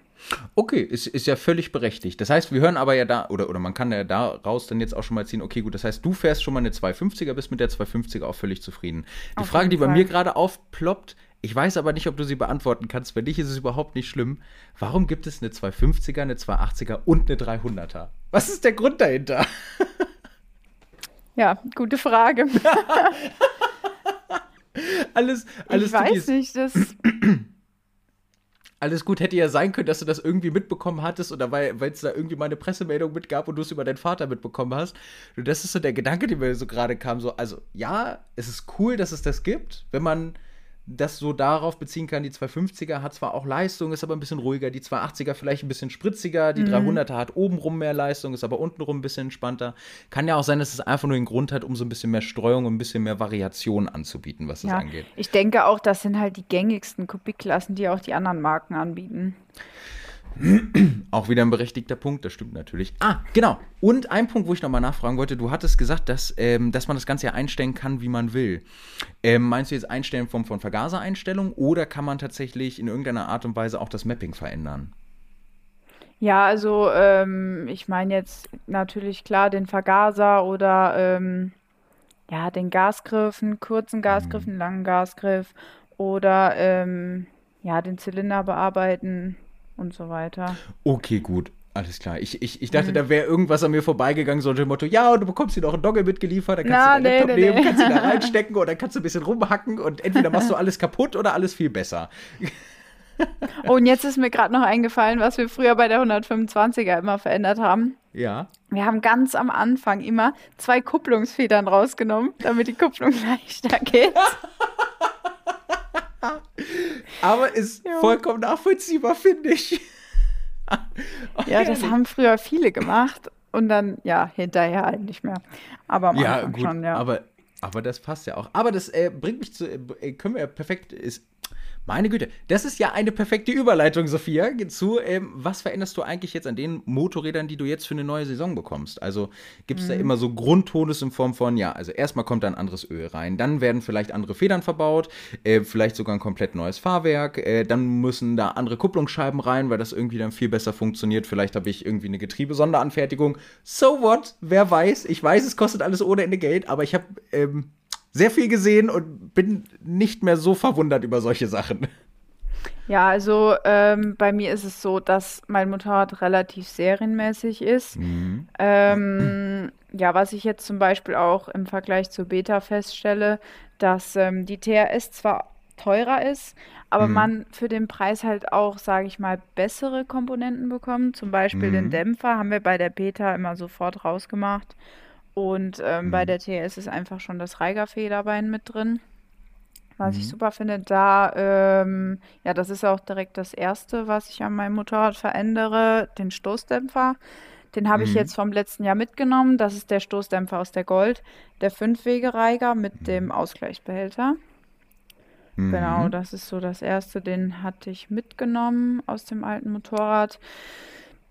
Okay, ist, ist ja völlig berechtigt. Das heißt, wir hören aber ja da, oder, oder man kann ja daraus dann jetzt auch schon mal ziehen, okay, gut, das heißt, du fährst schon mal eine 250er, bist mit der 250er auch völlig zufrieden. Die Auf Frage, die bei Fall. mir gerade aufploppt, ich weiß aber nicht, ob du sie beantworten kannst. Für dich ist es überhaupt nicht schlimm. Warum gibt es eine 250er, eine 280er und eine 300er? Was ist der Grund dahinter? *laughs* Ja, gute Frage. *laughs* alles, alles. Ich weiß nicht, das. *clears throat* alles gut hätte ja sein können, dass du das irgendwie mitbekommen hattest oder weil es da irgendwie mal eine Pressemeldung mitgab und du es über deinen Vater mitbekommen hast. Und das ist so der Gedanke, der mir so gerade kam. So, also ja, es ist cool, dass es das gibt, wenn man das so darauf beziehen kann, die 250er hat zwar auch Leistung, ist aber ein bisschen ruhiger, die 280er vielleicht ein bisschen spritziger, die mhm. 300er hat obenrum mehr Leistung, ist aber untenrum ein bisschen entspannter. Kann ja auch sein, dass es einfach nur den Grund hat, um so ein bisschen mehr Streuung und ein bisschen mehr Variation anzubieten, was das ja, angeht. Ich denke auch, das sind halt die gängigsten Kubikklassen, die auch die anderen Marken anbieten. *clears throat* Auch wieder ein berechtigter Punkt, das stimmt natürlich. Ah, genau. Und ein Punkt, wo ich nochmal nachfragen wollte, du hattest gesagt, dass, ähm, dass man das Ganze ja einstellen kann, wie man will. Ähm, meinst du jetzt einstellen von, von Vergasereinstellung oder kann man tatsächlich in irgendeiner Art und Weise auch das Mapping verändern? Ja, also ähm, ich meine jetzt natürlich klar den Vergaser oder ähm, ja, den Gasgriff, einen kurzen Gasgriff, mhm. einen langen Gasgriff oder ähm, ja, den Zylinder bearbeiten und so weiter. Okay, gut. Alles klar. Ich, ich, ich dachte, mhm. da wäre irgendwas an mir vorbeigegangen, so dem Motto, ja, und du bekommst hier noch einen Dogge mitgeliefert, dann kannst Na, du deinen nee, Laptop nee, nehmen, nee. kannst ihn da *laughs* reinstecken oder kannst du ein bisschen rumhacken und entweder machst du alles kaputt oder alles viel besser. Oh, *laughs* und jetzt ist mir gerade noch eingefallen, was wir früher bei der 125er immer verändert haben. Ja. Wir haben ganz am Anfang immer zwei Kupplungsfedern rausgenommen, damit die Kupplung *laughs* leichter geht. *laughs* Aber ist jo. vollkommen nachvollziehbar, finde ich. okay. *laughs* Ja, das haben früher viele gemacht und dann, ja, hinterher halt nicht mehr. Aber am ja, gut, schon, ja. Aber, aber das passt ja auch. Aber das äh, bringt mich zu, äh, können wir ja perfekt, ist, meine Güte, das ist ja eine perfekte Überleitung, Sophia, zu, ähm, was veränderst du eigentlich jetzt an den Motorrädern, die du jetzt für eine neue Saison bekommst? Also gibt es mhm. da immer so Grundtones in Form von, ja, also erstmal kommt da ein anderes Öl rein, dann werden vielleicht andere Federn verbaut, äh, vielleicht sogar ein komplett neues Fahrwerk, äh, dann müssen da andere Kupplungsscheiben rein, weil das irgendwie dann viel besser funktioniert. Vielleicht habe ich irgendwie eine Getriebesonderanfertigung. So what? Wer weiß? Ich weiß, es kostet alles ohne Ende Geld, aber ich habe ähm, sehr viel gesehen und bin nicht mehr so verwundert über solche Sachen. Ja, also ähm, bei mir ist es so, dass mein Motorrad relativ serienmäßig ist. Mhm. Ähm, ja, was ich jetzt zum Beispiel auch im Vergleich zur Beta feststelle, dass ähm, die TRS zwar teurer ist, aber mhm. man für den Preis halt auch, sage ich mal, bessere Komponenten bekommt. Zum Beispiel mhm. den Dämpfer haben wir bei der Beta immer sofort rausgemacht. Und ähm, mhm. bei der TS ist einfach schon das Reiger-Federbein mit drin. Was mhm. ich super finde, da, ähm, ja, das ist auch direkt das Erste, was ich an meinem Motorrad verändere, den Stoßdämpfer. Den habe mhm. ich jetzt vom letzten Jahr mitgenommen. Das ist der Stoßdämpfer aus der Gold, der Fünfwege-Reiger mit mhm. dem Ausgleichsbehälter. Genau, mhm. das ist so das Erste, den hatte ich mitgenommen aus dem alten Motorrad.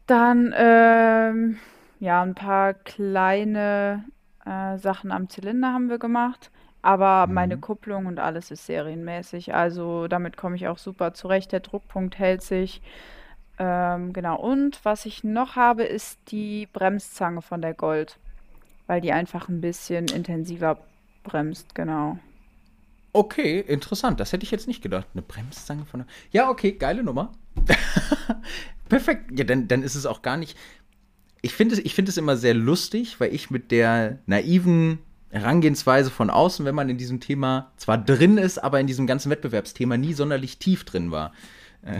Dann, ähm, ja, ein paar kleine äh, Sachen am Zylinder haben wir gemacht. Aber mhm. meine Kupplung und alles ist serienmäßig. Also damit komme ich auch super zurecht. Der Druckpunkt hält sich. Ähm, genau. Und was ich noch habe, ist die Bremszange von der Gold. Weil die einfach ein bisschen intensiver bremst, genau. Okay, interessant. Das hätte ich jetzt nicht gedacht. Eine Bremszange von der. Ja, okay, geile Nummer. *laughs* Perfekt. Ja, dann, dann ist es auch gar nicht ich finde es, ich es immer sehr lustig, weil ich mit der naiven Herangehensweise von außen, wenn man in diesem Thema zwar drin ist, aber in diesem ganzen Wettbewerbsthema nie sonderlich tief drin war. Äh,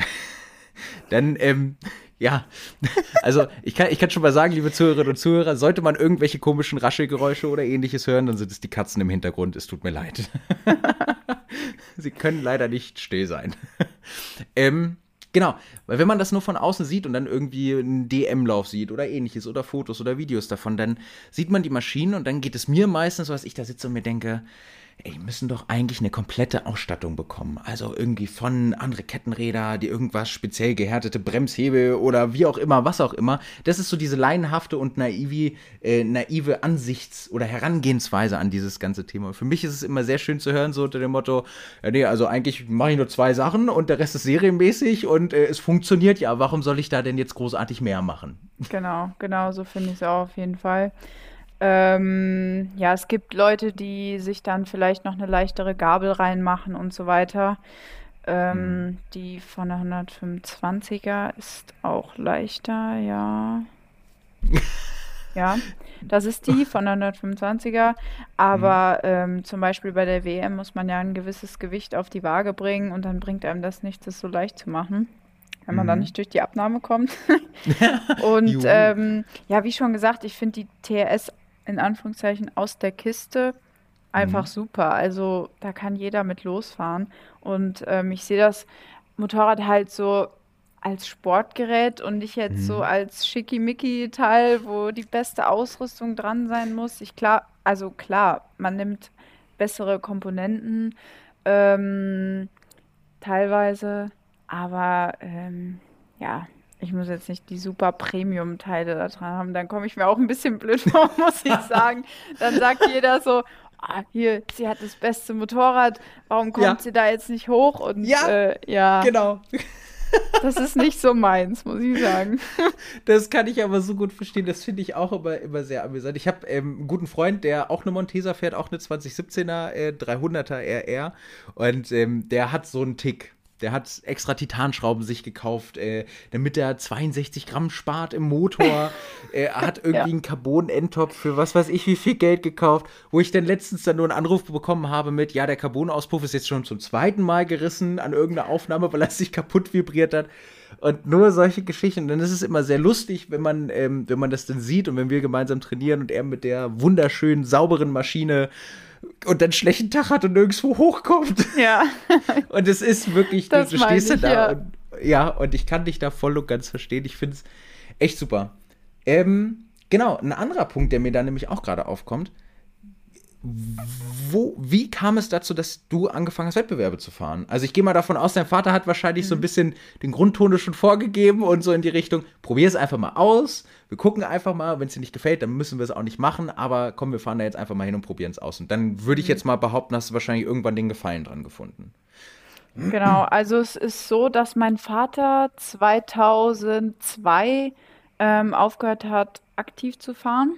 *laughs* dann, ähm, ja, *laughs* also ich kann, ich kann schon mal sagen, liebe Zuhörerinnen und Zuhörer, sollte man irgendwelche komischen Raschelgeräusche oder ähnliches hören, dann sind es die Katzen im Hintergrund. Es tut mir leid. *laughs* Sie können leider nicht still sein. ähm, Genau, weil wenn man das nur von außen sieht und dann irgendwie einen DM-Lauf sieht oder ähnliches oder Fotos oder Videos davon, dann sieht man die Maschinen und dann geht es mir meistens, so, dass ich da sitze und mir denke, ey, die müssen doch eigentlich eine komplette Ausstattung bekommen. Also irgendwie von andere Kettenräder, die irgendwas speziell gehärtete Bremshebel oder wie auch immer, was auch immer. Das ist so diese laienhafte und naive, äh, naive Ansichts- oder Herangehensweise an dieses ganze Thema. Für mich ist es immer sehr schön zu hören, so unter dem Motto, ja, nee, also eigentlich mache ich nur zwei Sachen und der Rest ist serienmäßig und äh, es funktioniert ja. Warum soll ich da denn jetzt großartig mehr machen? Genau, genau, so finde ich es auch auf jeden Fall. Ähm, ja, es gibt Leute, die sich dann vielleicht noch eine leichtere Gabel reinmachen und so weiter. Ähm, mhm. Die von der 125er ist auch leichter, ja. *laughs* ja, das ist die von der 125er. Aber mhm. ähm, zum Beispiel bei der WM muss man ja ein gewisses Gewicht auf die Waage bringen und dann bringt einem das nichts, das so leicht zu machen wenn man mhm. dann nicht durch die Abnahme kommt. *laughs* und ähm, ja, wie schon gesagt, ich finde die TRS in Anführungszeichen aus der Kiste einfach mhm. super. Also da kann jeder mit losfahren. Und ähm, ich sehe das Motorrad halt so als Sportgerät und nicht jetzt mhm. so als Schickimicki-Teil, wo die beste Ausrüstung dran sein muss. Ich klar, also klar, man nimmt bessere Komponenten ähm, teilweise, aber ähm, ja, ich muss jetzt nicht die super Premium-Teile da dran haben, dann komme ich mir auch ein bisschen blöd vor, *laughs* muss ich sagen. Dann sagt jeder so, ah, hier, sie hat das beste Motorrad, warum kommt ja. sie da jetzt nicht hoch? Und ja, äh, ja. genau. Das ist nicht so meins, muss ich sagen. *laughs* Das kann ich aber so gut verstehen. Das finde ich auch immer, immer sehr amüsant. Ich habe ähm, einen guten Freund, der auch eine Montesa fährt, auch eine 2017er äh, 300er RR. Und ähm, der hat so einen Tick. Der hat extra Titanschrauben sich gekauft, äh, damit er 62 Gramm spart im Motor. *laughs* er hat irgendwie ja. einen Carbon-Endtop für was weiß ich wie viel Geld gekauft, wo ich dann letztens dann nur einen Anruf bekommen habe mit, ja, der Carbon-Auspuff ist jetzt schon zum zweiten Mal gerissen an irgendeiner Aufnahme, weil er sich kaputt vibriert hat. Und nur solche Geschichten. Und dann ist es immer sehr lustig, wenn man, ähm, wenn man das dann sieht und wenn wir gemeinsam trainieren und er mit der wunderschönen, sauberen Maschine und dann schlechten Tag hat und nirgendwo hochkommt. Ja. *laughs* und es ist wirklich, das du, du stehst ich, da ja. Und, ja, und ich kann dich da voll und ganz verstehen. Ich finde es echt super. Ähm, genau, ein anderer Punkt, der mir da nämlich auch gerade aufkommt, wo, wie kam es dazu, dass du angefangen hast, Wettbewerbe zu fahren? Also ich gehe mal davon aus, dein Vater hat wahrscheinlich mhm. so ein mhm. bisschen den Grundton schon vorgegeben und so in die Richtung, probier es einfach mal aus, wir gucken einfach mal, wenn es dir nicht gefällt, dann müssen wir es auch nicht machen, aber komm, wir fahren da jetzt einfach mal hin und probieren es aus. Und dann würde ich mhm. jetzt mal behaupten, hast du wahrscheinlich irgendwann den Gefallen dran gefunden. Genau, also es ist so, dass mein Vater 2002 ähm, aufgehört hat, aktiv zu fahren.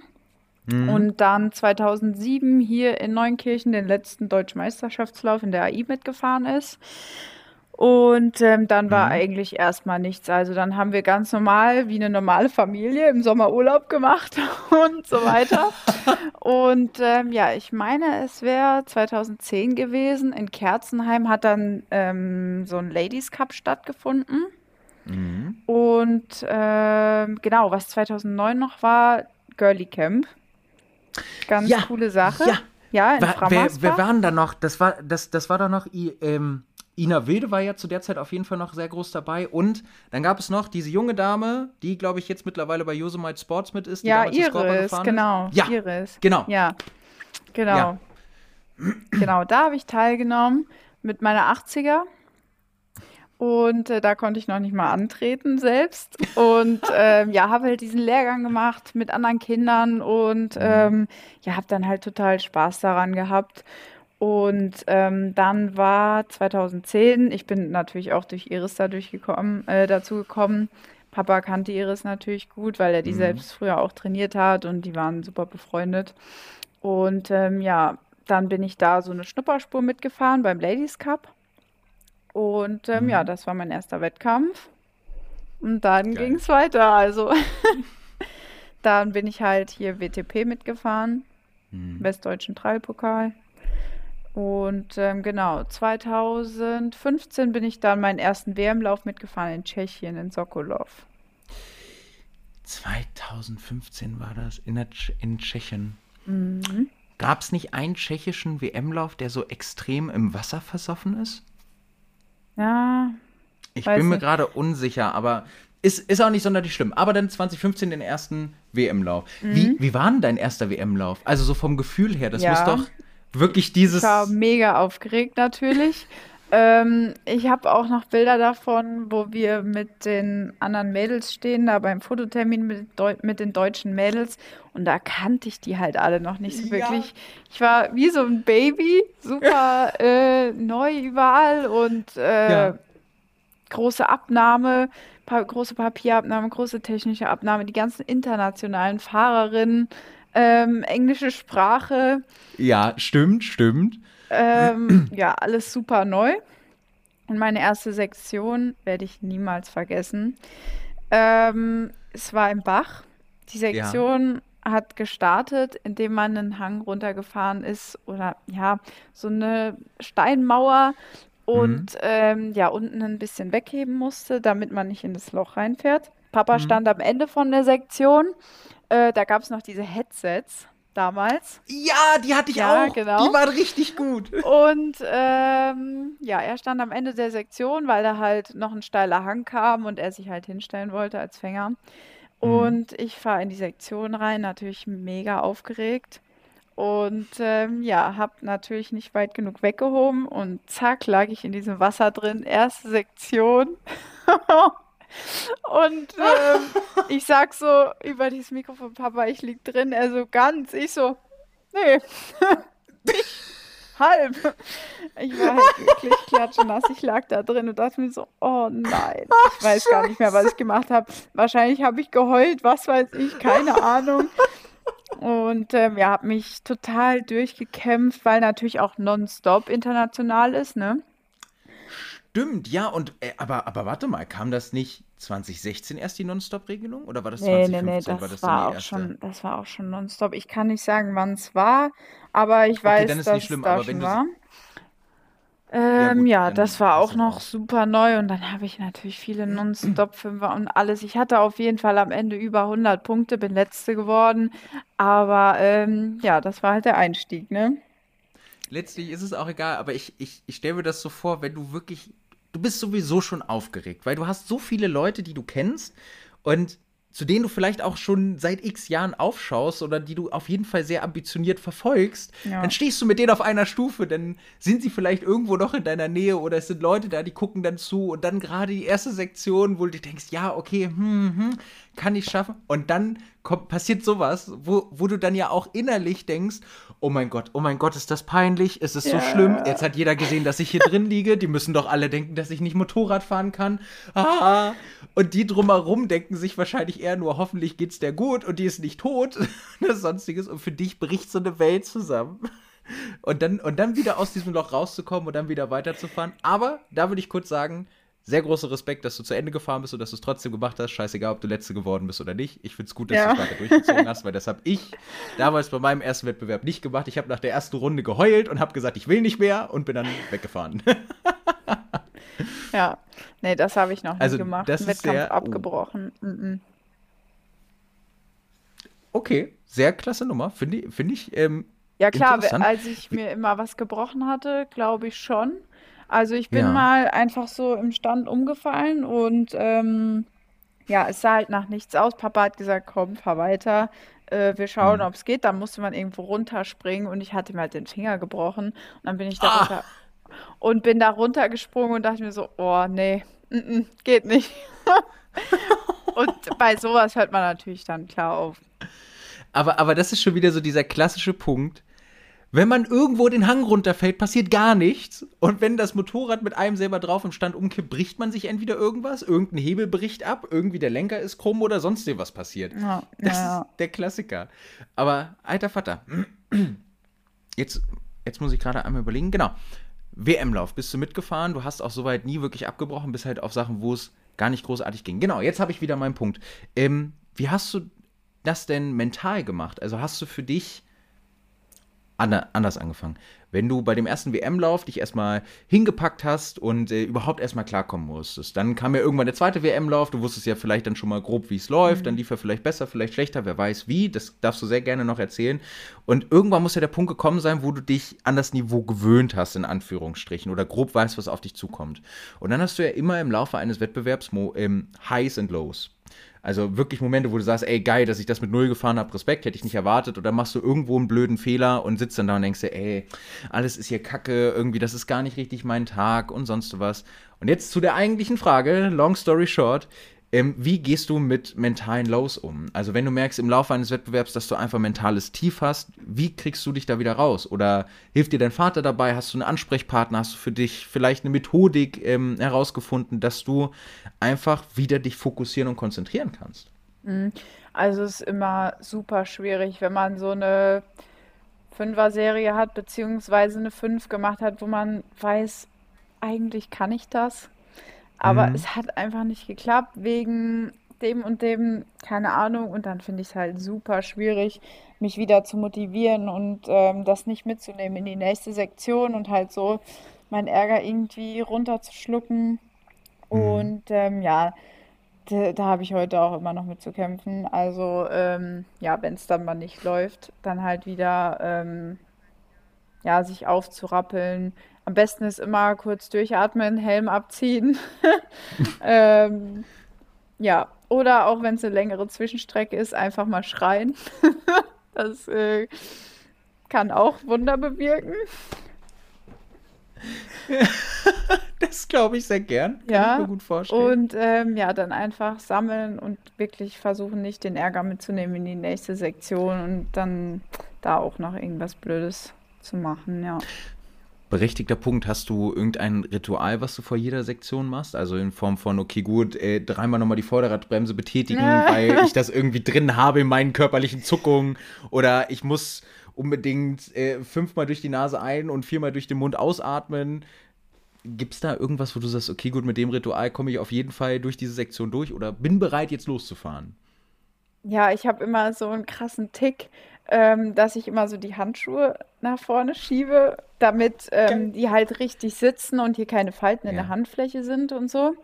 Mhm. Und dann 2007 hier in Neunkirchen den letzten Deutschen Meisterschaftslauf in der AI mitgefahren ist. Und ähm, dann war mhm. eigentlich erstmal nichts. Also dann haben wir ganz normal, wie eine normale Familie, im Sommer Urlaub gemacht *laughs* und so weiter. und ähm, ja, ich meine, es wäre 2010 gewesen. In Kerzenheim hat dann ähm, so ein Ladies Cup stattgefunden. Mhm. Und ähm, genau, was 2009 noch war, Girly Camp. Ganz ja, coole Sache. Ja, ja in war, wer, wer waren da noch? Das war, das, das war da noch ähm, Ina Wilde war ja zu der Zeit auf jeden Fall noch sehr groß dabei. Und dann gab es noch diese junge Dame, die, glaube ich, jetzt mittlerweile bei Yosemite Sports mit ist. Die ja, Iris, genau. Ja, Iris. genau. Ja, genau. Ja. Genau, da habe ich teilgenommen mit meiner 80er. Und äh, da konnte ich noch nicht mal antreten selbst. Und *laughs* ähm, ja, habe halt diesen Lehrgang gemacht mit anderen Kindern und mhm. ähm, ja, habe dann halt total Spaß daran gehabt. Und ähm, dann war 2010, ich bin natürlich auch durch Iris da durchgekommen, äh, dazu gekommen. Papa kannte Iris natürlich gut, weil er die mhm. selbst früher auch trainiert hat und die waren super befreundet. Und ähm, ja, dann bin ich da so eine Schnupperspur mitgefahren beim Ladies Cup. Und ähm, mhm. ja, das war mein erster Wettkampf. Und dann ging es weiter. Also *laughs* dann bin ich halt hier WTP mitgefahren, mhm. Westdeutschen Trailpokal. Und ähm, genau, 2015 bin ich dann meinen ersten WM-Lauf mitgefahren in Tschechien, in Sokolov. 2015 war das in, der in Tschechien. Mhm. Gab es nicht einen tschechischen WM-Lauf, der so extrem im Wasser versoffen ist? Ja. Ich bin mir gerade unsicher, aber ist, ist auch nicht sonderlich schlimm. Aber dann 2015 den ersten WM-Lauf. Mhm. Wie, wie war denn dein erster WM-Lauf? Also so vom Gefühl her, das ja. muss doch wirklich dieses. Ich war mega aufgeregt natürlich. *laughs* Ähm, ich habe auch noch Bilder davon, wo wir mit den anderen Mädels stehen, da beim Fototermin mit, mit den deutschen Mädels. Und da kannte ich die halt alle noch nicht so wirklich. Ja. Ich war wie so ein Baby, super *laughs* äh, neu überall und äh, ja. große Abnahme, pa große Papierabnahme, große technische Abnahme, die ganzen internationalen Fahrerinnen, ähm, englische Sprache. Ja, stimmt, stimmt. Ähm, ja, alles super neu. Und meine erste Sektion werde ich niemals vergessen. Ähm, es war im Bach. Die Sektion ja. hat gestartet, indem man einen Hang runtergefahren ist oder ja, so eine Steinmauer und mhm. ähm, ja, unten ein bisschen wegheben musste, damit man nicht in das Loch reinfährt. Papa mhm. stand am Ende von der Sektion. Äh, da gab es noch diese Headsets damals. Ja, die hatte ich ja, auch. Genau. Die waren richtig gut. *laughs* Und ähm, ja, er stand am Ende der Sektion, weil da halt noch ein steiler Hang kam und er sich halt hinstellen wollte als Fänger. Mhm. Und ich fahre in die Sektion rein, natürlich mega aufgeregt. Und ähm, ja, habe natürlich nicht weit genug weggehoben und zack, lag ich in diesem Wasser drin. Erste Sektion. *laughs* Und ähm, ich sag so über dieses Mikrofon, Papa, ich lieg drin. Er so ganz. Ich so, nee, *laughs* halb. Ich war halt wirklich klatschnass. Ich lag da drin und dachte mir so, oh nein. Ich weiß gar nicht mehr, was ich gemacht habe. Wahrscheinlich habe ich geheult, was weiß ich, keine Ahnung. Und ähm, ja, habe mich total durchgekämpft, weil natürlich auch nonstop international ist, ne? Stimmt, ja, und äh, aber, aber warte mal, kam das nicht 2016 erst die Nonstop-Regelung oder war das 2015? Nee, nee, nee, das, war das war auch schon, das war auch schon Nonstop. Ich kann nicht sagen, wann es war, aber ich okay, weiß, dann ist dass nicht schlimm, es da aber schon war. Ähm, ja, gut, ja das war auch noch auch. super neu und dann habe ich natürlich viele Nonstop-Fünfer und alles. Ich hatte auf jeden Fall am Ende über 100 Punkte, bin Letzte geworden, aber ähm, ja, das war halt der Einstieg, ne? Letztlich ist es auch egal, aber ich, ich, ich stelle mir das so vor, wenn du wirklich du bist sowieso schon aufgeregt, weil du hast so viele Leute, die du kennst und zu denen du vielleicht auch schon seit x Jahren aufschaust oder die du auf jeden Fall sehr ambitioniert verfolgst, ja. dann stehst du mit denen auf einer Stufe, dann sind sie vielleicht irgendwo noch in deiner Nähe oder es sind Leute da, die gucken dann zu und dann gerade die erste Sektion, wo du denkst, ja, okay, hm, hm, kann ich schaffen und dann kommt, passiert sowas, wo, wo du dann ja auch innerlich denkst, oh mein Gott, oh mein Gott, ist das peinlich, ist es yeah. so schlimm, jetzt hat jeder gesehen, dass ich hier drin liege, die müssen doch alle denken, dass ich nicht Motorrad fahren kann, ah, und die drumherum denken sich wahrscheinlich eher nur, hoffentlich geht's der gut und die ist nicht tot, *laughs* oder sonstiges, und für dich bricht so eine Welt zusammen. Und dann, und dann wieder aus diesem Loch rauszukommen und dann wieder weiterzufahren. Aber da würde ich kurz sagen, sehr großer Respekt, dass du zu Ende gefahren bist und dass du es trotzdem gemacht hast. Scheißegal, ob du Letzte geworden bist oder nicht. Ich finde es gut, dass ja. du es weiter durchgezogen hast, weil das habe ich damals bei meinem ersten Wettbewerb nicht gemacht. Ich habe nach der ersten Runde geheult und habe gesagt, ich will nicht mehr und bin dann weggefahren. ja, nee, das habe ich noch also, nie gemacht. Das Wettkampf sehr, abgebrochen. Oh. Mm Okay, sehr klasse Nummer, finde find ich. Ähm, ja klar, als ich mir immer was gebrochen hatte, glaube ich schon. Also ich bin ja. mal einfach so im Stand umgefallen und ähm, ja, es sah halt nach nichts aus. Papa hat gesagt, komm, fahr weiter. Äh, wir schauen, mhm. ob es geht. Dann musste man irgendwo runterspringen und ich hatte mir halt den Finger gebrochen. Und dann bin ich da ah. runter und bin da runtergesprungen und dachte mir so, oh nee, n -n, geht nicht. *laughs* und bei sowas hört man natürlich dann klar auf. Aber, aber das ist schon wieder so dieser klassische Punkt wenn man irgendwo den Hang runterfällt, passiert gar nichts. Und wenn das Motorrad mit einem selber drauf im Stand umkippt, bricht man sich entweder irgendwas, irgendein Hebel bricht ab, irgendwie der Lenker ist krumm oder sonst was passiert. Ja, das ja. ist der Klassiker. Aber alter Vater, *clears throat* jetzt, jetzt muss ich gerade einmal überlegen. Genau. WM-Lauf, bist du mitgefahren? Du hast auch soweit nie wirklich abgebrochen, bis halt auf Sachen, wo es gar nicht großartig ging. Genau, jetzt habe ich wieder meinen Punkt. Ähm, wie hast du das denn mental gemacht? Also hast du für dich anders angefangen. Wenn du bei dem ersten WM-Lauf dich erstmal hingepackt hast und äh, überhaupt erstmal klarkommen musstest, dann kam ja irgendwann der zweite WM-Lauf, du wusstest ja vielleicht dann schon mal grob, wie es läuft, mhm. dann lief er vielleicht besser, vielleicht schlechter, wer weiß wie, das darfst du sehr gerne noch erzählen. Und irgendwann muss ja der Punkt gekommen sein, wo du dich an das Niveau gewöhnt hast, in Anführungsstrichen, oder grob weißt, was auf dich zukommt. Und dann hast du ja immer im Laufe eines Wettbewerbs ähm, Highs und Lows. Also wirklich Momente, wo du sagst, ey, geil, dass ich das mit Null gefahren habe, Respekt, hätte ich nicht erwartet. Oder machst du irgendwo einen blöden Fehler und sitzt dann da und denkst dir, ey, alles ist hier kacke, irgendwie, das ist gar nicht richtig mein Tag und sonst was. Und jetzt zu der eigentlichen Frage, long story short, ähm, wie gehst du mit mentalen Lows um? Also wenn du merkst im Laufe eines Wettbewerbs, dass du einfach mentales Tief hast, wie kriegst du dich da wieder raus? Oder hilft dir dein Vater dabei? Hast du einen Ansprechpartner? Hast du für dich vielleicht eine Methodik ähm, herausgefunden, dass du einfach wieder dich fokussieren und konzentrieren kannst? Mhm. Also es ist immer super schwierig, wenn man so eine Fünfer-Serie hat, beziehungsweise eine Fünf gemacht hat, wo man weiß, eigentlich kann ich das. Aber mhm. es hat einfach nicht geklappt wegen dem und dem, keine Ahnung. Und dann finde ich es halt super schwierig, mich wieder zu motivieren und ähm, das nicht mitzunehmen in die nächste Sektion und halt so meinen Ärger irgendwie runterzuschlucken. Mhm. Und ähm, ja, da, da habe ich heute auch immer noch mit zu kämpfen. Also ähm, ja, wenn es dann mal nicht läuft, dann halt wieder ähm, ja, sich aufzurappeln, am besten ist immer kurz durchatmen, Helm abziehen. *laughs* ähm, ja, oder auch wenn es eine längere Zwischenstrecke ist, einfach mal schreien. *laughs* das äh, kann auch Wunder bewirken. *laughs* das glaube ich sehr gern. Kann ja, ich mir gut vorstellen. Und ähm, ja, dann einfach sammeln und wirklich versuchen, nicht den Ärger mitzunehmen in die nächste Sektion und dann da auch noch irgendwas Blödes zu machen, ja berechtigter Punkt. Hast du irgendein Ritual, was du vor jeder Sektion machst? Also in Form von, okay, gut, äh, dreimal nochmal die Vorderradbremse betätigen, weil *laughs* ich das irgendwie drin habe in meinen körperlichen Zuckungen. Oder ich muss unbedingt äh, fünfmal durch die Nase ein und viermal durch den Mund ausatmen. Gibt es da irgendwas, wo du sagst, okay, gut, mit dem Ritual komme ich auf jeden Fall durch diese Sektion durch oder bin bereit, jetzt loszufahren? Ja, ich habe immer so einen krassen Tick ähm, dass ich immer so die Handschuhe nach vorne schiebe, damit ähm, die halt richtig sitzen und hier keine Falten ja. in der Handfläche sind und so.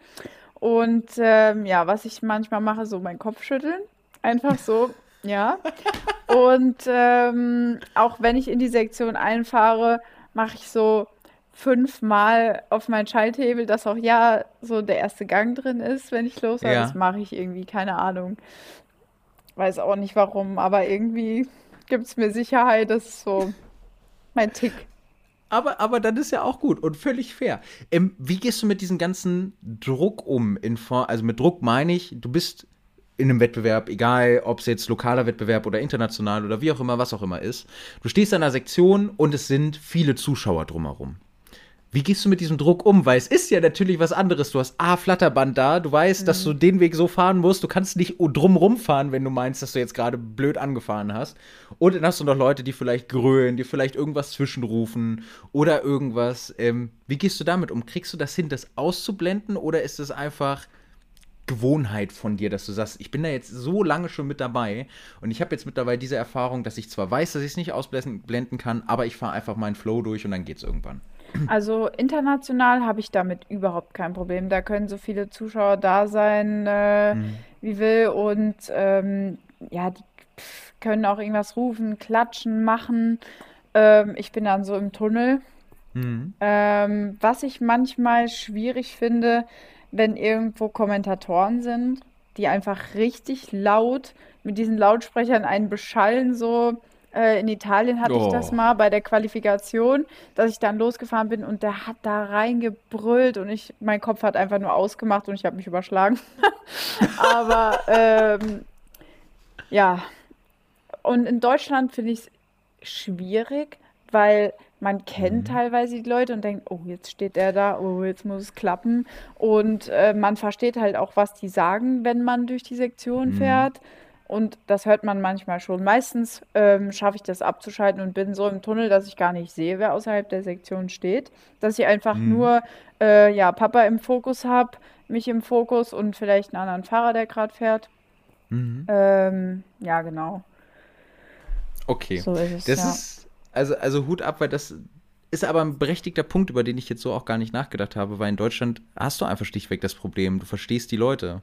Und ähm, ja, was ich manchmal mache, so meinen Kopf schütteln. Einfach so, *laughs* ja. Und ähm, auch wenn ich in die Sektion einfahre, mache ich so fünfmal auf meinen Schalthebel, dass auch ja so der erste Gang drin ist, wenn ich los Ja. Das mache ich irgendwie, keine Ahnung. Weiß auch nicht warum, aber irgendwie gibt es mir Sicherheit. Das ist so mein Tick. Aber, aber dann ist ja auch gut und völlig fair. Ähm, wie gehst du mit diesem ganzen Druck um? In Form, also mit Druck meine ich, du bist in einem Wettbewerb, egal ob es jetzt lokaler Wettbewerb oder international oder wie auch immer, was auch immer ist. Du stehst in einer Sektion und es sind viele Zuschauer drumherum. Wie gehst du mit diesem Druck um? Weil es ist ja natürlich was anderes. Du hast A, Flatterband da, du weißt, mhm. dass du den Weg so fahren musst. Du kannst nicht drumrum fahren, wenn du meinst, dass du jetzt gerade blöd angefahren hast. Und dann hast du noch Leute, die vielleicht grölen, die vielleicht irgendwas zwischenrufen oder irgendwas. Ähm, wie gehst du damit um? Kriegst du das hin, das auszublenden oder ist es einfach Gewohnheit von dir, dass du sagst, ich bin da jetzt so lange schon mit dabei und ich habe jetzt mittlerweile diese Erfahrung, dass ich zwar weiß, dass ich es nicht ausblenden kann, aber ich fahre einfach meinen Flow durch und dann geht es irgendwann. Also international habe ich damit überhaupt kein Problem. Da können so viele Zuschauer da sein, äh, mhm. wie will. Und ähm, ja, die können auch irgendwas rufen, klatschen, machen. Ähm, ich bin dann so im Tunnel. Mhm. Ähm, was ich manchmal schwierig finde, wenn irgendwo Kommentatoren sind, die einfach richtig laut mit diesen Lautsprechern einen beschallen, so äh, in Italien hatte oh. ich das oh. mal bei der Qualifikation, dass ich dann losgefahren bin und der hat da reingebrüllt und ich, mein Kopf hat einfach nur ausgemacht und ich habe mich überschlagen. *laughs* Aber ähm, ja, und in Deutschland finde ich es schwierig, weil man kennt mhm. teilweise die Leute und denkt, oh, jetzt steht der da, oh, jetzt muss es klappen. Und äh, man versteht halt auch, was die sagen, wenn man durch die Sektion mhm. fährt. Und das hört man manchmal schon. Meistens ähm, schaffe ich das abzuschalten und bin so im Tunnel, dass ich gar nicht sehe, wer außerhalb der Sektion steht. Dass ich einfach mhm. nur äh, ja, Papa im Fokus habe, mich im Fokus und vielleicht einen anderen Fahrer, der gerade fährt. Mhm. Ähm, ja, genau. Okay. So ist es, das ja. ist, also, also Hut ab, weil das ist aber ein berechtigter Punkt, über den ich jetzt so auch gar nicht nachgedacht habe, weil in Deutschland hast du einfach schlichtweg das Problem, du verstehst die Leute.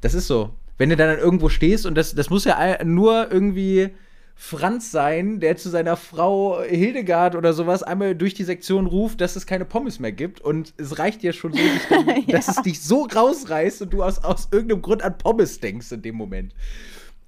Das ist so wenn du dann irgendwo stehst und das, das muss ja nur irgendwie Franz sein, der zu seiner Frau Hildegard oder sowas einmal durch die Sektion ruft, dass es keine Pommes mehr gibt. Und es reicht ja schon so, *laughs* dann, ja. dass es dich so rausreißt und du aus, aus irgendeinem Grund an Pommes denkst in dem Moment.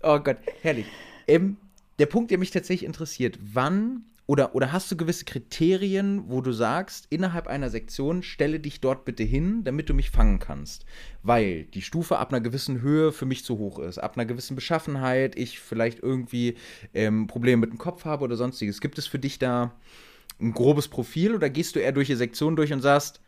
Oh Gott, herrlich. Ähm, der Punkt, der mich tatsächlich interessiert, wann oder, oder hast du gewisse Kriterien, wo du sagst, innerhalb einer Sektion stelle dich dort bitte hin, damit du mich fangen kannst? Weil die Stufe ab einer gewissen Höhe für mich zu hoch ist, ab einer gewissen Beschaffenheit, ich vielleicht irgendwie ähm, Probleme mit dem Kopf habe oder sonstiges. Gibt es für dich da ein grobes Profil oder gehst du eher durch die Sektion durch und sagst,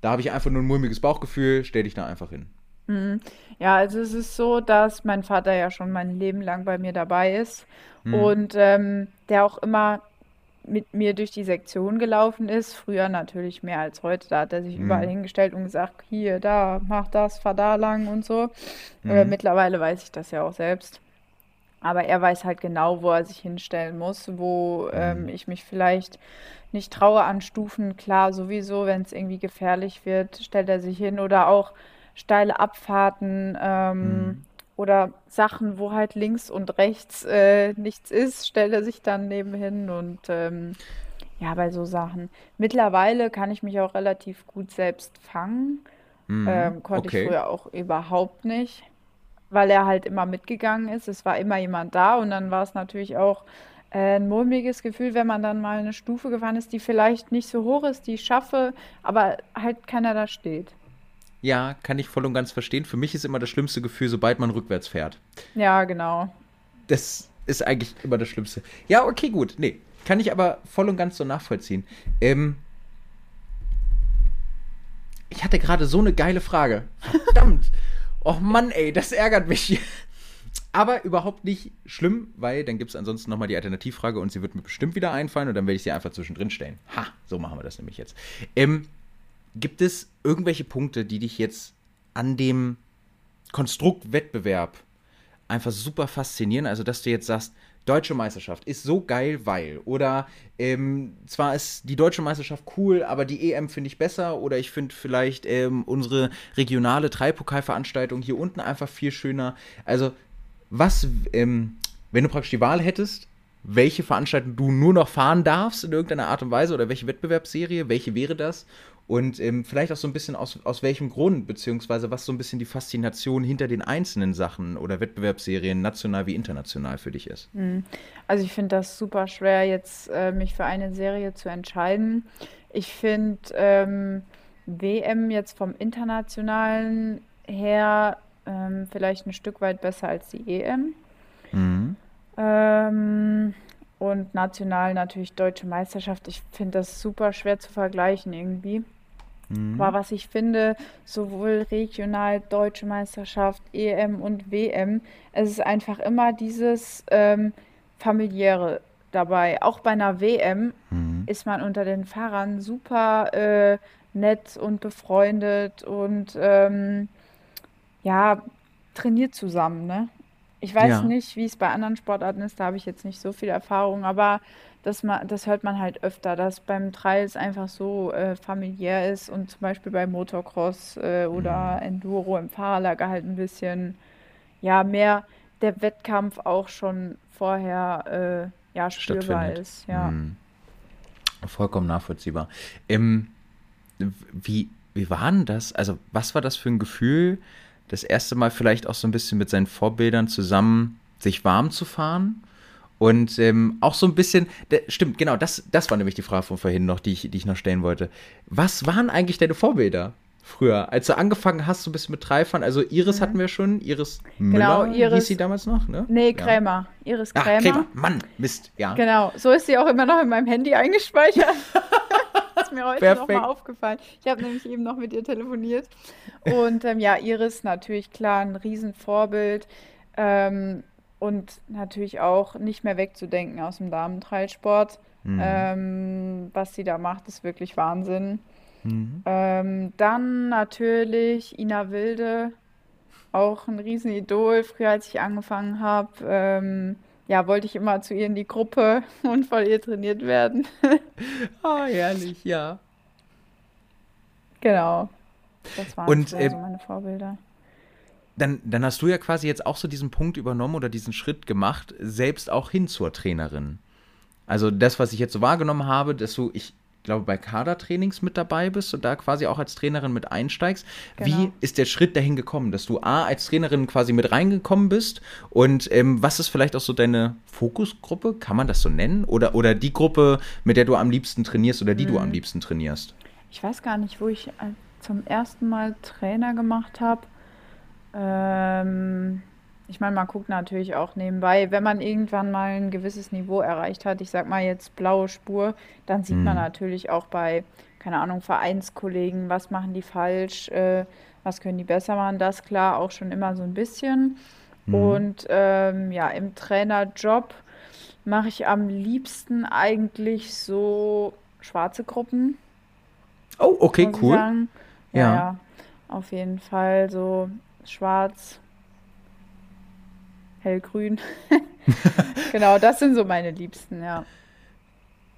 da habe ich einfach nur ein mulmiges Bauchgefühl, stell dich da einfach hin? Mhm. Ja, also es ist so, dass mein Vater ja schon mein Leben lang bei mir dabei ist mhm. und ähm, der auch immer mit mir durch die Sektion gelaufen ist. Früher natürlich mehr als heute. Da hat er sich mhm. überall hingestellt und gesagt, hier, da, mach das, fahr da lang und so. Mhm. Äh, mittlerweile weiß ich das ja auch selbst. Aber er weiß halt genau, wo er sich hinstellen muss, wo ähm, mhm. ich mich vielleicht nicht traue an Stufen. Klar, sowieso, wenn es irgendwie gefährlich wird, stellt er sich hin. Oder auch steile Abfahrten. Ähm, mhm oder Sachen, wo halt links und rechts äh, nichts ist, stellt er sich dann nebenhin und ähm, ja, bei so Sachen. Mittlerweile kann ich mich auch relativ gut selbst fangen. Mhm, ähm, konnte okay. ich früher auch überhaupt nicht, weil er halt immer mitgegangen ist. Es war immer jemand da und dann war es natürlich auch äh, ein mulmiges Gefühl, wenn man dann mal eine Stufe gefahren ist, die vielleicht nicht so hoch ist, die ich schaffe, aber halt keiner da steht. Ja, kann ich voll und ganz verstehen. Für mich ist immer das schlimmste Gefühl, sobald man rückwärts fährt. Ja, genau. Das ist eigentlich immer das Schlimmste. Ja, okay, gut. Nee, kann ich aber voll und ganz so nachvollziehen. Ähm, ich hatte gerade so eine geile Frage. Verdammt. *laughs* Och Mann, ey, das ärgert mich. Aber überhaupt nicht schlimm, weil dann gibt es ansonsten nochmal die Alternativfrage und sie wird mir bestimmt wieder einfallen und dann werde ich sie einfach zwischendrin stellen. Ha, so machen wir das nämlich jetzt. Ähm, Gibt es irgendwelche Punkte, die dich jetzt an dem Konstrukt Wettbewerb einfach super faszinieren? Also, dass du jetzt sagst, Deutsche Meisterschaft ist so geil, weil. Oder ähm, zwar ist die Deutsche Meisterschaft cool, aber die EM finde ich besser. Oder ich finde vielleicht ähm, unsere regionale Dreipokalveranstaltung hier unten einfach viel schöner. Also, was, ähm, wenn du praktisch die Wahl hättest, welche Veranstaltung du nur noch fahren darfst in irgendeiner Art und Weise oder welche Wettbewerbsserie, welche wäre das? Und ähm, vielleicht auch so ein bisschen aus, aus welchem Grund, beziehungsweise was so ein bisschen die Faszination hinter den einzelnen Sachen oder Wettbewerbsserien, national wie international für dich ist. Hm. Also ich finde das super schwer, jetzt äh, mich für eine Serie zu entscheiden. Ich finde ähm, WM jetzt vom internationalen her ähm, vielleicht ein Stück weit besser als die EM. Mhm. Und national natürlich deutsche Meisterschaft. Ich finde das super schwer zu vergleichen irgendwie. Mhm. Aber was ich finde, sowohl regional deutsche Meisterschaft, EM und WM, es ist einfach immer dieses ähm, familiäre dabei. Auch bei einer WM mhm. ist man unter den Fahrern super äh, nett und befreundet und ähm, ja, trainiert zusammen, ne? Ich weiß ja. nicht, wie es bei anderen Sportarten ist, da habe ich jetzt nicht so viel Erfahrung, aber das, das hört man halt öfter, dass beim Trails einfach so äh, familiär ist und zum Beispiel bei Motocross äh, oder mhm. Enduro im Fahrerlager halt ein bisschen, ja, mehr der Wettkampf auch schon vorher äh, ja, spürbar ist. Ja. Mhm. Vollkommen nachvollziehbar. Ähm, wie, wie war denn das? Also, was war das für ein Gefühl? Das erste Mal vielleicht auch so ein bisschen mit seinen Vorbildern zusammen sich warm zu fahren. Und ähm, auch so ein bisschen, stimmt, genau, das, das war nämlich die Frage von vorhin noch, die ich, die ich noch stellen wollte. Was waren eigentlich deine Vorbilder früher, als du angefangen hast, so ein bisschen mit Treibfahren? Also Iris mhm. hatten wir schon, Iris genau, Müller Iris, hieß sie damals noch, ne? Nee, Krämer. Ja. Iris Krämer. Ach, Krämer. Mann, Mist, ja. Genau, so ist sie auch immer noch in meinem Handy eingespeichert. *laughs* ist mir heute nochmal aufgefallen. Ich habe nämlich eben noch mit ihr telefoniert. Und ähm, ja, Iris natürlich klar ein Riesenvorbild. Ähm, und natürlich auch nicht mehr wegzudenken aus dem Damentreilsport. Mhm. Ähm, was sie da macht, ist wirklich Wahnsinn. Mhm. Ähm, dann natürlich Ina Wilde, auch ein Riesenidol. Früher, als ich angefangen habe, ähm, ja, wollte ich immer zu ihr in die Gruppe *laughs* und von ihr trainiert werden. *laughs* ah, herrlich, ja. Genau. Das waren und, so äh, meine Vorbilder. dann, dann hast du ja quasi jetzt auch so diesen Punkt übernommen oder diesen Schritt gemacht, selbst auch hin zur Trainerin. Also das, was ich jetzt so wahrgenommen habe, dass du, ich glaube, bei Kadertrainings mit dabei bist und da quasi auch als Trainerin mit einsteigst. Genau. Wie ist der Schritt dahin gekommen, dass du A, als Trainerin quasi mit reingekommen bist und ähm, was ist vielleicht auch so deine Fokusgruppe, kann man das so nennen? Oder, oder die Gruppe, mit der du am liebsten trainierst oder die hm. du am hm. liebsten trainierst? Ich weiß gar nicht, wo ich äh, zum ersten Mal Trainer gemacht habe. Ähm, ich meine, man guckt natürlich auch nebenbei, wenn man irgendwann mal ein gewisses Niveau erreicht hat, ich sag mal jetzt blaue Spur, dann sieht mhm. man natürlich auch bei, keine Ahnung, Vereinskollegen, was machen die falsch, äh, was können die besser machen, das klar auch schon immer so ein bisschen. Mhm. Und ähm, ja, im Trainerjob mache ich am liebsten eigentlich so schwarze Gruppen. Oh, okay, cool. Ja, ja, ja, auf jeden Fall so schwarz, hellgrün. *laughs* genau, das sind so meine Liebsten, ja.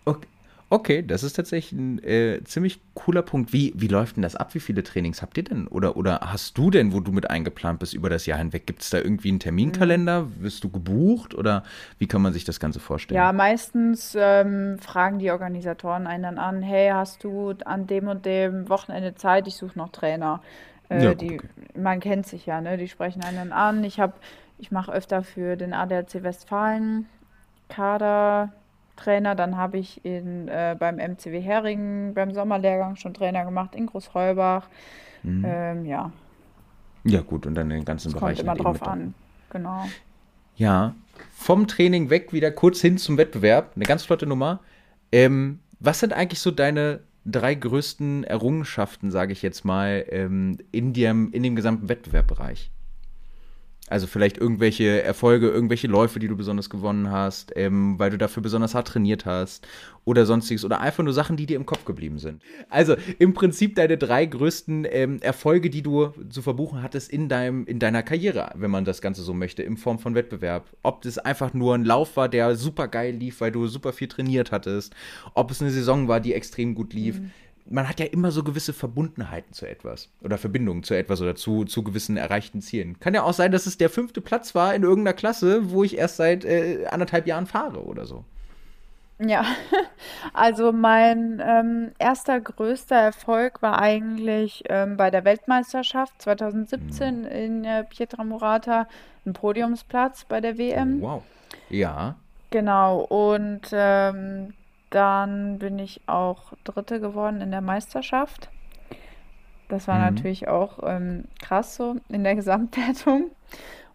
Okay. Okay, das ist tatsächlich ein äh, ziemlich cooler Punkt. Wie, wie läuft denn das ab? Wie viele Trainings habt ihr denn? Oder, oder hast du denn, wo du mit eingeplant bist über das Jahr hinweg? Gibt es da irgendwie einen Terminkalender? Mhm. Wirst du gebucht? Oder wie kann man sich das Ganze vorstellen? Ja, meistens ähm, fragen die Organisatoren einen dann an, hey, hast du an dem und dem Wochenende Zeit? Ich suche noch Trainer. Äh, ja, die, okay. Man kennt sich ja, ne? Die sprechen einen an. Ich habe ich mache öfter für den ADAC Westfalen Kadertrainer. Dann habe ich in, äh, beim MCW Heringen beim Sommerlehrgang schon Trainer gemacht in Großheubach. Mhm. Ähm, ja. Ja, gut, und dann den ganzen das Bereich. Kommt immer drauf an, genau. Ja, vom Training weg wieder kurz hin zum Wettbewerb. Eine ganz flotte Nummer. Ähm, was sind eigentlich so deine drei größten Errungenschaften, sage ich jetzt mal, ähm, in, dem, in dem gesamten Wettbewerbbereich? Also vielleicht irgendwelche Erfolge, irgendwelche Läufe, die du besonders gewonnen hast, ähm, weil du dafür besonders hart trainiert hast oder sonstiges oder einfach nur Sachen, die dir im Kopf geblieben sind. Also im Prinzip deine drei größten ähm, Erfolge, die du zu verbuchen hattest in, deinem, in deiner Karriere, wenn man das Ganze so möchte, in Form von Wettbewerb. Ob das einfach nur ein Lauf war, der super geil lief, weil du super viel trainiert hattest, ob es eine Saison war, die extrem gut lief. Mhm man hat ja immer so gewisse Verbundenheiten zu etwas oder Verbindungen zu etwas oder zu, zu gewissen erreichten Zielen. Kann ja auch sein, dass es der fünfte Platz war in irgendeiner Klasse, wo ich erst seit äh, anderthalb Jahren fahre oder so. Ja, *laughs* also mein ähm, erster größter Erfolg war eigentlich ähm, bei der Weltmeisterschaft 2017 mhm. in äh, Pietramarata, ein Podiumsplatz bei der WM. Oh, wow. Ja. Genau, und ähm, dann bin ich auch Dritte geworden in der Meisterschaft. Das war mhm. natürlich auch ähm, krass so in der *laughs* Gesamtwertung.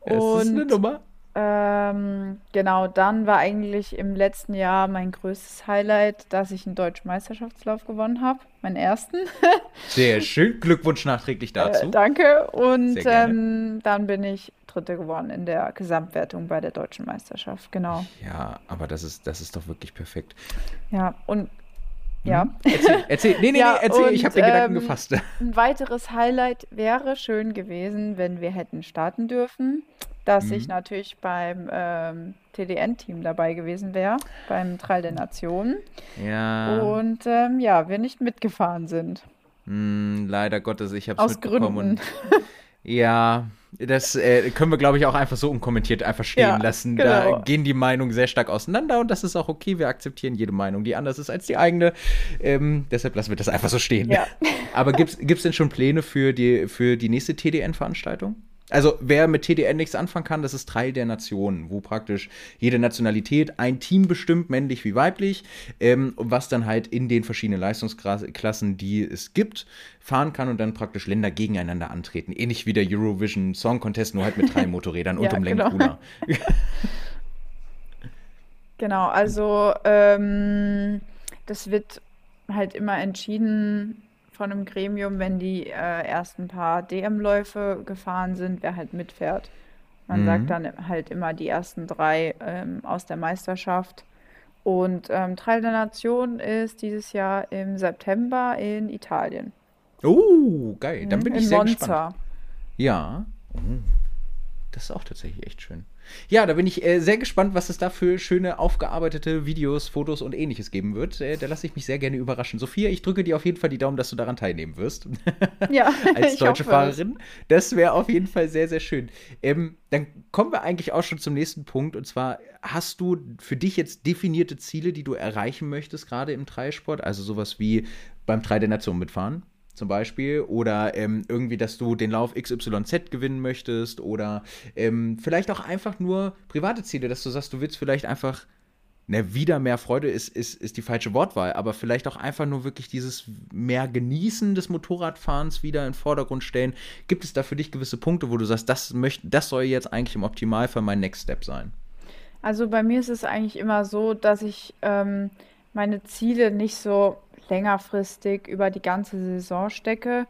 Und, das ist eine Nummer. Ähm, genau, dann war eigentlich im letzten Jahr mein größtes Highlight, dass ich einen deutschen Meisterschaftslauf gewonnen habe, meinen ersten. Sehr schön, *laughs* Glückwunsch nachträglich dazu. Äh, danke. Und ähm, dann bin ich Dritte geworden in der Gesamtwertung bei der deutschen Meisterschaft, genau. Ja, aber das ist, das ist doch wirklich perfekt. Ja, und ja. Hm? Erzähl, erzähl. Nee, nee, ja, nee, erzähl, und, ich habe den Gedanken ähm, gefasst. *laughs* Ein weiteres Highlight wäre schön gewesen, wenn wir hätten starten dürfen, dass mhm. ich natürlich beim ähm, TDN-Team dabei gewesen wäre, beim Trail der Nationen. Ja. Und ähm, ja, wir nicht mitgefahren sind. Mm, leider Gottes, ich habe es mitbekommen. Gründen. *laughs* Ja, das äh, können wir, glaube ich, auch einfach so unkommentiert einfach stehen ja, lassen. Genau. Da gehen die Meinungen sehr stark auseinander und das ist auch okay. Wir akzeptieren jede Meinung, die anders ist als die eigene. Ähm, deshalb lassen wir das einfach so stehen. Ja. Aber gibt es denn schon Pläne für die, für die nächste TDN-Veranstaltung? Also wer mit TDN nichts anfangen kann, das ist Teil der Nationen, wo praktisch jede Nationalität ein Team bestimmt, männlich wie weiblich, ähm, was dann halt in den verschiedenen Leistungsklassen, die es gibt, fahren kann und dann praktisch Länder gegeneinander antreten. Ähnlich wie der Eurovision Song Contest, nur halt mit drei *laughs* Motorrädern und um genau. cooler. *laughs* genau, also ähm, das wird halt immer entschieden von einem Gremium, wenn die äh, ersten paar DM-Läufe gefahren sind, wer halt mitfährt. Man mhm. sagt dann halt immer die ersten drei ähm, aus der Meisterschaft. Und ähm, Trail der Nation ist dieses Jahr im September in Italien. Oh, geil. Dann bin in ich sehr Monza. gespannt. Ja. Oh. Das ist auch tatsächlich echt schön. Ja, da bin ich äh, sehr gespannt, was es da für schöne aufgearbeitete Videos, Fotos und ähnliches geben wird. Äh, da lasse ich mich sehr gerne überraschen. Sophia, ich drücke dir auf jeden Fall die Daumen, dass du daran teilnehmen wirst. *laughs* Ja, als *laughs* deutsche Fahrerin. Das wäre auf jeden Fall sehr, sehr schön. Ähm, dann kommen wir eigentlich auch schon zum nächsten Punkt. Und zwar, hast du für dich jetzt definierte Ziele, die du erreichen möchtest, gerade im Dreisport? Also sowas wie beim Drei der Nation mitfahren? Zum Beispiel oder ähm, irgendwie, dass du den Lauf XYZ gewinnen möchtest oder ähm, vielleicht auch einfach nur private Ziele, dass du sagst, du willst vielleicht einfach, ne, wieder mehr Freude ist, ist, ist die falsche Wortwahl, aber vielleicht auch einfach nur wirklich dieses mehr Genießen des Motorradfahrens wieder in den Vordergrund stellen. Gibt es da für dich gewisse Punkte, wo du sagst, das, möcht, das soll jetzt eigentlich im Optimalfall mein Next Step sein? Also bei mir ist es eigentlich immer so, dass ich ähm, meine Ziele nicht so längerfristig über die ganze Saison stecke.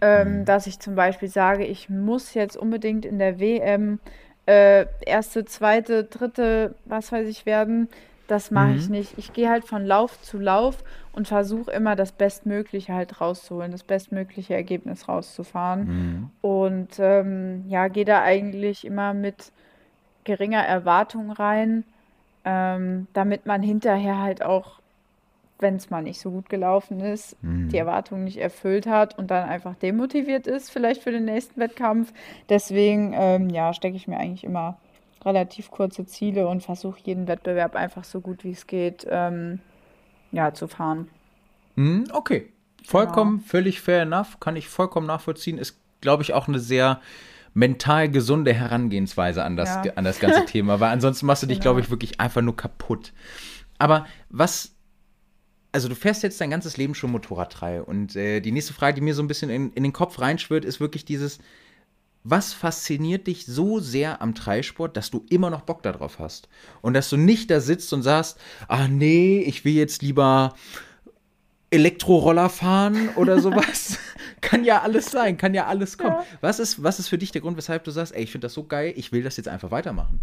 Ähm, mhm. Dass ich zum Beispiel sage, ich muss jetzt unbedingt in der WM äh, erste, zweite, dritte, was weiß ich werden. Das mache mhm. ich nicht. Ich gehe halt von Lauf zu Lauf und versuche immer das Bestmögliche halt rauszuholen, das bestmögliche Ergebnis rauszufahren. Mhm. Und ähm, ja, gehe da eigentlich immer mit geringer Erwartung rein, ähm, damit man hinterher halt auch wenn es mal nicht so gut gelaufen ist, mhm. die Erwartungen nicht erfüllt hat und dann einfach demotiviert ist, vielleicht für den nächsten Wettkampf. Deswegen, ähm, ja, stecke ich mir eigentlich immer relativ kurze Ziele und versuche jeden Wettbewerb einfach so gut wie es geht, ähm, ja, zu fahren. Mhm, okay. Vollkommen, genau. völlig fair enough, kann ich vollkommen nachvollziehen. Ist, glaube ich, auch eine sehr mental gesunde Herangehensweise an das, ja. an das ganze Thema, weil ansonsten machst du dich, *laughs* genau. glaube ich, wirklich einfach nur kaputt. Aber was also du fährst jetzt dein ganzes Leben schon Motorradreihe und äh, die nächste Frage, die mir so ein bisschen in, in den Kopf reinschwirrt, ist wirklich dieses, was fasziniert dich so sehr am Dreisport, dass du immer noch Bock darauf hast? Und dass du nicht da sitzt und sagst, ah nee, ich will jetzt lieber Elektroroller fahren oder *laughs* sowas. kann ja alles sein, kann ja alles kommen. Ja. Was, ist, was ist für dich der Grund, weshalb du sagst, ey, ich finde das so geil, ich will das jetzt einfach weitermachen?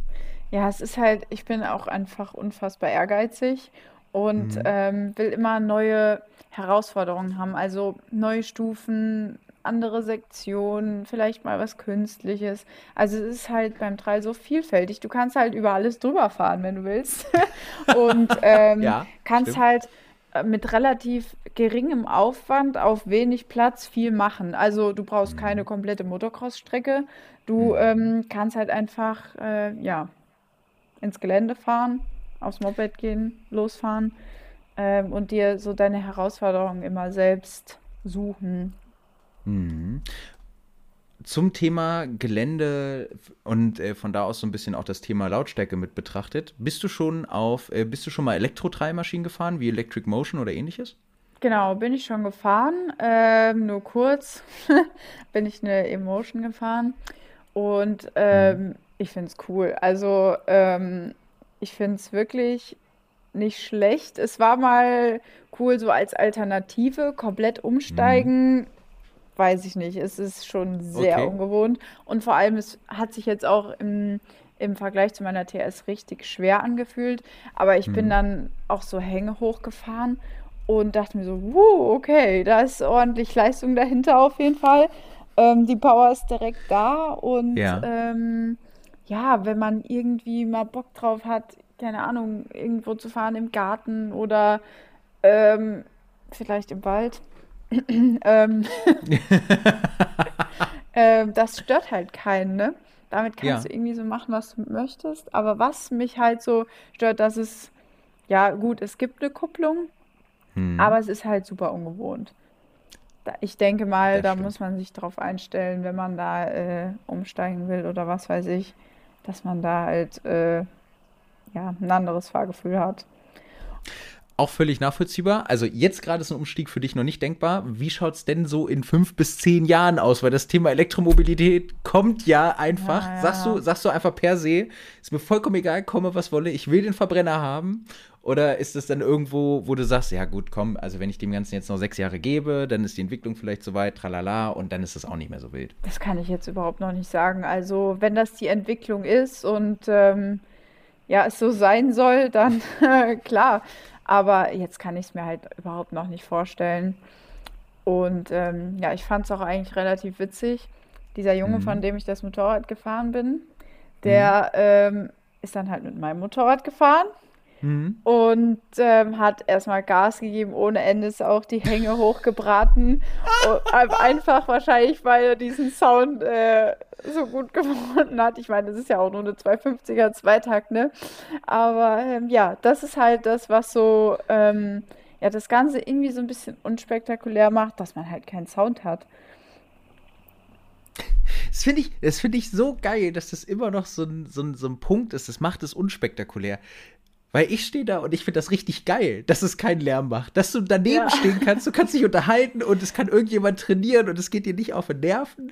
Ja, es ist halt, ich bin auch einfach unfassbar ehrgeizig und mhm. ähm, will immer neue Herausforderungen haben. Also neue Stufen, andere Sektionen, vielleicht mal was Künstliches. Also es ist halt beim Trail so vielfältig. Du kannst halt über alles drüber fahren, wenn du willst. *laughs* und ähm, ja, kannst stimmt. halt äh, mit relativ geringem Aufwand auf wenig Platz viel machen. Also du brauchst mhm. keine komplette Motocross-Strecke. Du mhm. ähm, kannst halt einfach äh, ja, ins Gelände fahren aufs Moped gehen, losfahren ähm, und dir so deine Herausforderungen immer selbst suchen. Mhm. Zum Thema Gelände und äh, von da aus so ein bisschen auch das Thema Lautstärke mit betrachtet. Bist du schon auf, äh, bist du schon mal Elektro-Treibmaschinen gefahren, wie Electric Motion oder ähnliches? Genau, bin ich schon gefahren. Ähm, nur kurz *laughs* bin ich eine Emotion gefahren. Und ähm, mhm. ich finde es cool. Also ähm, ich finde es wirklich nicht schlecht. Es war mal cool, so als Alternative, komplett umsteigen. Mhm. Weiß ich nicht. Es ist schon sehr okay. ungewohnt. Und vor allem, es hat sich jetzt auch im, im Vergleich zu meiner TS richtig schwer angefühlt. Aber ich mhm. bin dann auch so Hänge hochgefahren und dachte mir so, wow, okay, da ist ordentlich Leistung dahinter auf jeden Fall. Ähm, die Power ist direkt da und ja. ähm, ja, wenn man irgendwie mal Bock drauf hat, keine Ahnung, irgendwo zu fahren im Garten oder ähm, vielleicht im Wald. *clears throat* ähm, *laughs* äh, das stört halt keinen, ne? Damit kannst ja. du irgendwie so machen, was du möchtest. Aber was mich halt so stört, dass es, ja gut, es gibt eine Kupplung, hm. aber es ist halt super ungewohnt. Ich denke mal, das da stimmt. muss man sich drauf einstellen, wenn man da äh, umsteigen will oder was weiß ich dass man da halt äh, ja, ein anderes Fahrgefühl hat. Auch völlig nachvollziehbar. Also jetzt gerade ist ein Umstieg für dich noch nicht denkbar. Wie schaut es denn so in fünf bis zehn Jahren aus? Weil das Thema Elektromobilität kommt ja einfach. Ja, ja. Sagst, du, sagst du einfach per se, ist mir vollkommen egal, komme was wolle, ich will den Verbrenner haben. Oder ist es dann irgendwo, wo du sagst, ja gut, komm, also wenn ich dem Ganzen jetzt noch sechs Jahre gebe, dann ist die Entwicklung vielleicht so weit, tralala, und dann ist es auch nicht mehr so wild. Das kann ich jetzt überhaupt noch nicht sagen. Also wenn das die Entwicklung ist und ähm, ja, es so sein soll, dann *laughs* klar. Aber jetzt kann ich es mir halt überhaupt noch nicht vorstellen. Und ähm, ja, ich fand es auch eigentlich relativ witzig. Dieser Junge, mhm. von dem ich das Motorrad gefahren bin, der mhm. ähm, ist dann halt mit meinem Motorrad gefahren Mhm. Und ähm, hat erstmal Gas gegeben, ohne Ende ist auch die Hänge *laughs* hochgebraten. *laughs* einfach wahrscheinlich, weil er diesen Sound äh, so gut gefunden hat. Ich meine, das ist ja auch nur eine 250er Zweitakt, ne? Aber ähm, ja, das ist halt das, was so ähm, ja, das Ganze irgendwie so ein bisschen unspektakulär macht, dass man halt keinen Sound hat. Das finde ich, find ich so geil, dass das immer noch so ein, so, ein, so ein Punkt ist. Das macht es unspektakulär. Weil ich stehe da und ich finde das richtig geil, dass es keinen Lärm macht. Dass du daneben ja. stehen kannst, du kannst dich unterhalten und es kann irgendjemand trainieren und es geht dir nicht auf den Nerven.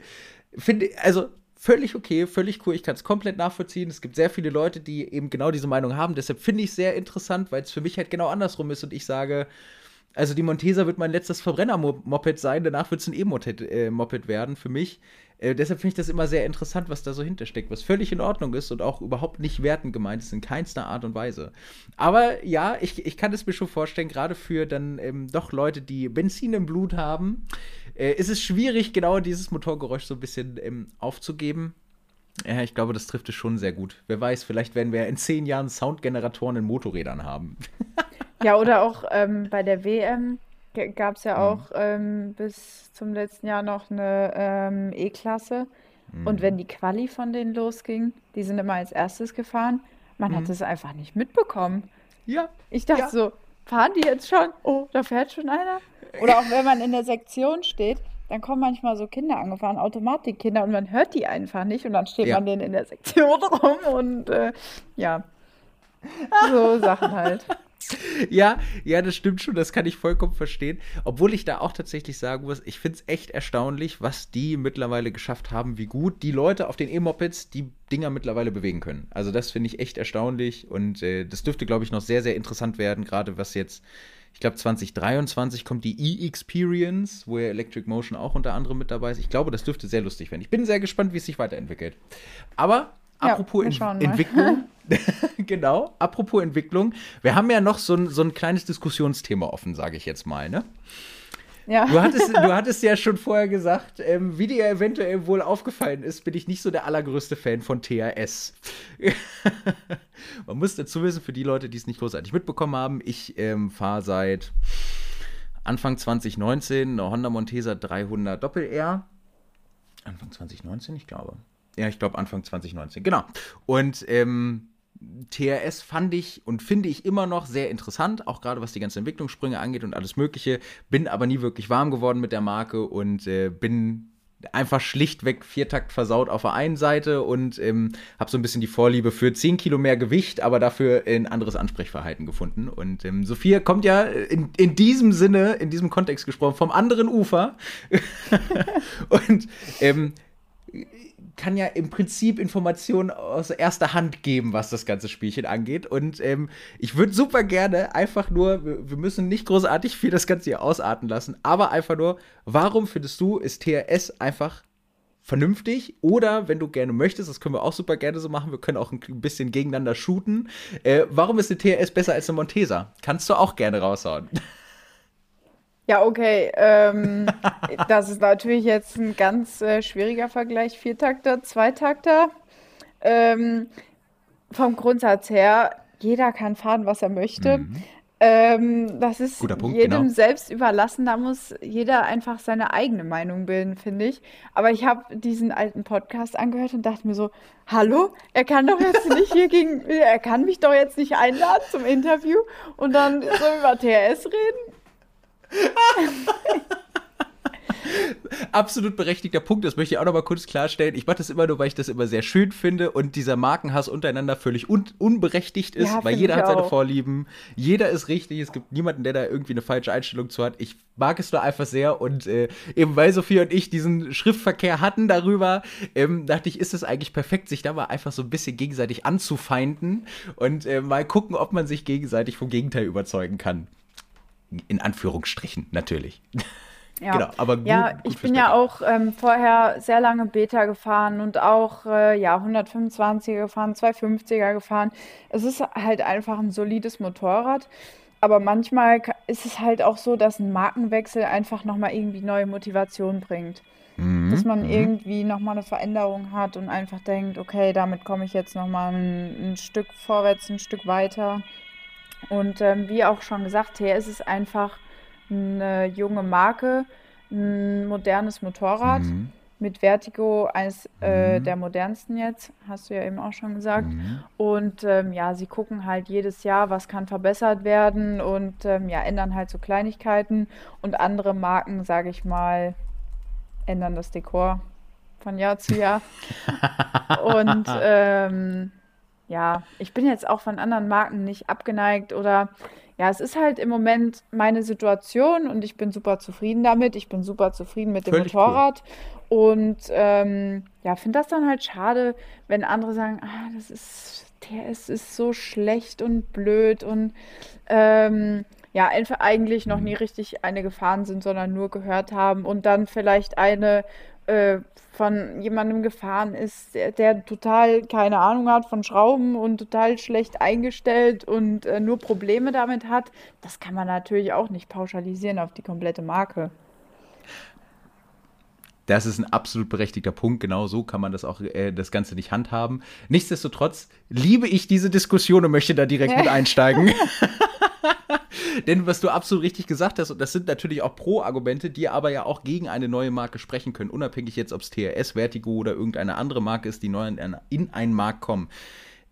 Finde, also völlig okay, völlig cool. Ich kann es komplett nachvollziehen. Es gibt sehr viele Leute, die eben genau diese Meinung haben. Deshalb finde ich es sehr interessant, weil es für mich halt genau andersrum ist und ich sage, also die Montesa wird mein letztes Verbrenner-Moped sein, danach wird es ein E-Moped äh, werden für mich. Äh, deshalb finde ich das immer sehr interessant, was da so hintersteckt, was völlig in Ordnung ist und auch überhaupt nicht wertend gemeint ist, in keinster Art und Weise. Aber ja, ich, ich kann es mir schon vorstellen, gerade für dann ähm, doch Leute, die Benzin im Blut haben, äh, ist es schwierig, genau dieses Motorgeräusch so ein bisschen ähm, aufzugeben. Ja, ich glaube, das trifft es schon sehr gut. Wer weiß, vielleicht werden wir in zehn Jahren Soundgeneratoren in Motorrädern haben. Ja, oder auch ähm, bei der WM gab es ja mhm. auch ähm, bis zum letzten Jahr noch eine ähm, E-Klasse. Mhm. Und wenn die Quali von denen losging, die sind immer als erstes gefahren, man mhm. hat es einfach nicht mitbekommen. Ja. Ich dachte ja. so, fahren die jetzt schon? Oh, da fährt schon einer. Oder auch wenn man in der Sektion steht, dann kommen manchmal so Kinder angefahren, Automatikkinder, und man hört die einfach nicht und dann steht ja. man denen in der Sektion *laughs* rum und äh, ja, so Sachen halt. *laughs* Ja, ja, das stimmt schon, das kann ich vollkommen verstehen. Obwohl ich da auch tatsächlich sagen muss, ich finde es echt erstaunlich, was die mittlerweile geschafft haben, wie gut die Leute auf den E-Mopeds die Dinger mittlerweile bewegen können. Also das finde ich echt erstaunlich und äh, das dürfte, glaube ich, noch sehr, sehr interessant werden, gerade was jetzt, ich glaube 2023 kommt die E-Experience, wo ja Electric Motion auch unter anderem mit dabei ist. Ich glaube, das dürfte sehr lustig werden. Ich bin sehr gespannt, wie es sich weiterentwickelt. Aber Apropos ja, Ent Entwicklung. *laughs* genau, apropos Entwicklung. Wir haben ja noch so ein, so ein kleines Diskussionsthema offen, sage ich jetzt mal, ne? Ja. Du hattest, du hattest ja schon vorher gesagt, ähm, wie dir eventuell wohl aufgefallen ist, bin ich nicht so der allergrößte Fan von THS. *laughs* Man muss dazu wissen, für die Leute, die es nicht großartig mitbekommen haben, ich ähm, fahre seit Anfang 2019 eine Honda Montesa 300 Doppel R. Anfang 2019, ich glaube. Ja, ich glaube Anfang 2019, genau. Und ähm, TRS fand ich und finde ich immer noch sehr interessant, auch gerade was die ganzen Entwicklungssprünge angeht und alles Mögliche. Bin aber nie wirklich warm geworden mit der Marke und äh, bin einfach schlichtweg Viertakt versaut auf der einen Seite und ähm, habe so ein bisschen die Vorliebe für 10 Kilo mehr Gewicht, aber dafür ein anderes Ansprechverhalten gefunden. Und ähm, Sophia kommt ja in, in diesem Sinne, in diesem Kontext gesprochen, vom anderen Ufer. *laughs* und ähm, kann ja im Prinzip Informationen aus erster Hand geben, was das ganze Spielchen angeht. Und ähm, ich würde super gerne einfach nur, wir, müssen nicht großartig viel das Ganze hier ausarten lassen, aber einfach nur, warum findest du, ist TRS einfach vernünftig? Oder wenn du gerne möchtest, das können wir auch super gerne so machen, wir können auch ein bisschen gegeneinander shooten. Äh, warum ist eine TRS besser als eine Montesa? Kannst du auch gerne raushauen. *laughs* Ja, okay. Ähm, *laughs* das ist natürlich jetzt ein ganz äh, schwieriger Vergleich. Viertakter, Zweitakter. Ähm, vom Grundsatz her, jeder kann fahren, was er möchte. Mhm. Ähm, das ist Punkt, jedem genau. selbst überlassen. Da muss jeder einfach seine eigene Meinung bilden, finde ich. Aber ich habe diesen alten Podcast angehört und dachte mir so: Hallo, er kann doch jetzt nicht hier gegen, *laughs* er kann mich doch jetzt nicht einladen zum Interview und dann so über TRS reden. *laughs* Absolut berechtigter Punkt, das möchte ich auch noch mal kurz klarstellen. Ich mache das immer nur, weil ich das immer sehr schön finde und dieser Markenhass untereinander völlig un unberechtigt ist, ja, weil jeder hat seine Vorlieben, jeder ist richtig, es gibt niemanden, der da irgendwie eine falsche Einstellung zu hat. Ich mag es nur einfach sehr und äh, eben weil Sophie und ich diesen Schriftverkehr hatten darüber, ähm, dachte ich, ist es eigentlich perfekt, sich da mal einfach so ein bisschen gegenseitig anzufeinden und äh, mal gucken, ob man sich gegenseitig vom Gegenteil überzeugen kann in Anführungsstrichen natürlich. Ja, genau, aber gut, ja gut ich bin ja auch ähm, vorher sehr lange Beta gefahren und auch äh, ja 125er gefahren, 250er gefahren. Es ist halt einfach ein solides Motorrad. aber manchmal ist es halt auch so, dass ein Markenwechsel einfach nochmal irgendwie neue Motivation bringt. Mhm. Dass man mhm. irgendwie nochmal eine Veränderung hat und einfach denkt, okay, damit komme ich jetzt nochmal ein, ein Stück vorwärts, ein Stück weiter. Und ähm, wie auch schon gesagt, hier ist es einfach eine junge Marke, ein modernes Motorrad. Mhm mit Vertigo eines äh, mhm. der modernsten jetzt, hast du ja eben auch schon gesagt. Mhm. Und ähm, ja, sie gucken halt jedes Jahr, was kann verbessert werden und ähm, ja, ändern halt so Kleinigkeiten. Und andere Marken, sage ich mal, ändern das Dekor von Jahr zu Jahr. *laughs* und ähm, ja, ich bin jetzt auch von anderen Marken nicht abgeneigt oder ja, es ist halt im Moment meine Situation und ich bin super zufrieden damit. Ich bin super zufrieden mit dem Völlig Motorrad. Cool. Und ähm, ja, finde das dann halt schade, wenn andere sagen, ah, das ist, der ist, ist so schlecht und blöd und ähm, ja, einfach eigentlich noch nie richtig eine gefahren sind, sondern nur gehört haben und dann vielleicht eine äh, von jemandem gefahren ist, der, der, total keine Ahnung hat von Schrauben und total schlecht eingestellt und äh, nur Probleme damit hat, das kann man natürlich auch nicht pauschalisieren auf die komplette Marke. Das ist ein absolut berechtigter Punkt. Genau so kann man das auch äh, das Ganze nicht handhaben. Nichtsdestotrotz liebe ich diese Diskussion und möchte da direkt *laughs* mit einsteigen. *laughs* *laughs* Denn was du absolut richtig gesagt hast, und das sind natürlich auch Pro-Argumente, die aber ja auch gegen eine neue Marke sprechen können, unabhängig jetzt, ob es TRS, Vertigo oder irgendeine andere Marke ist, die neu in, in einen Markt kommen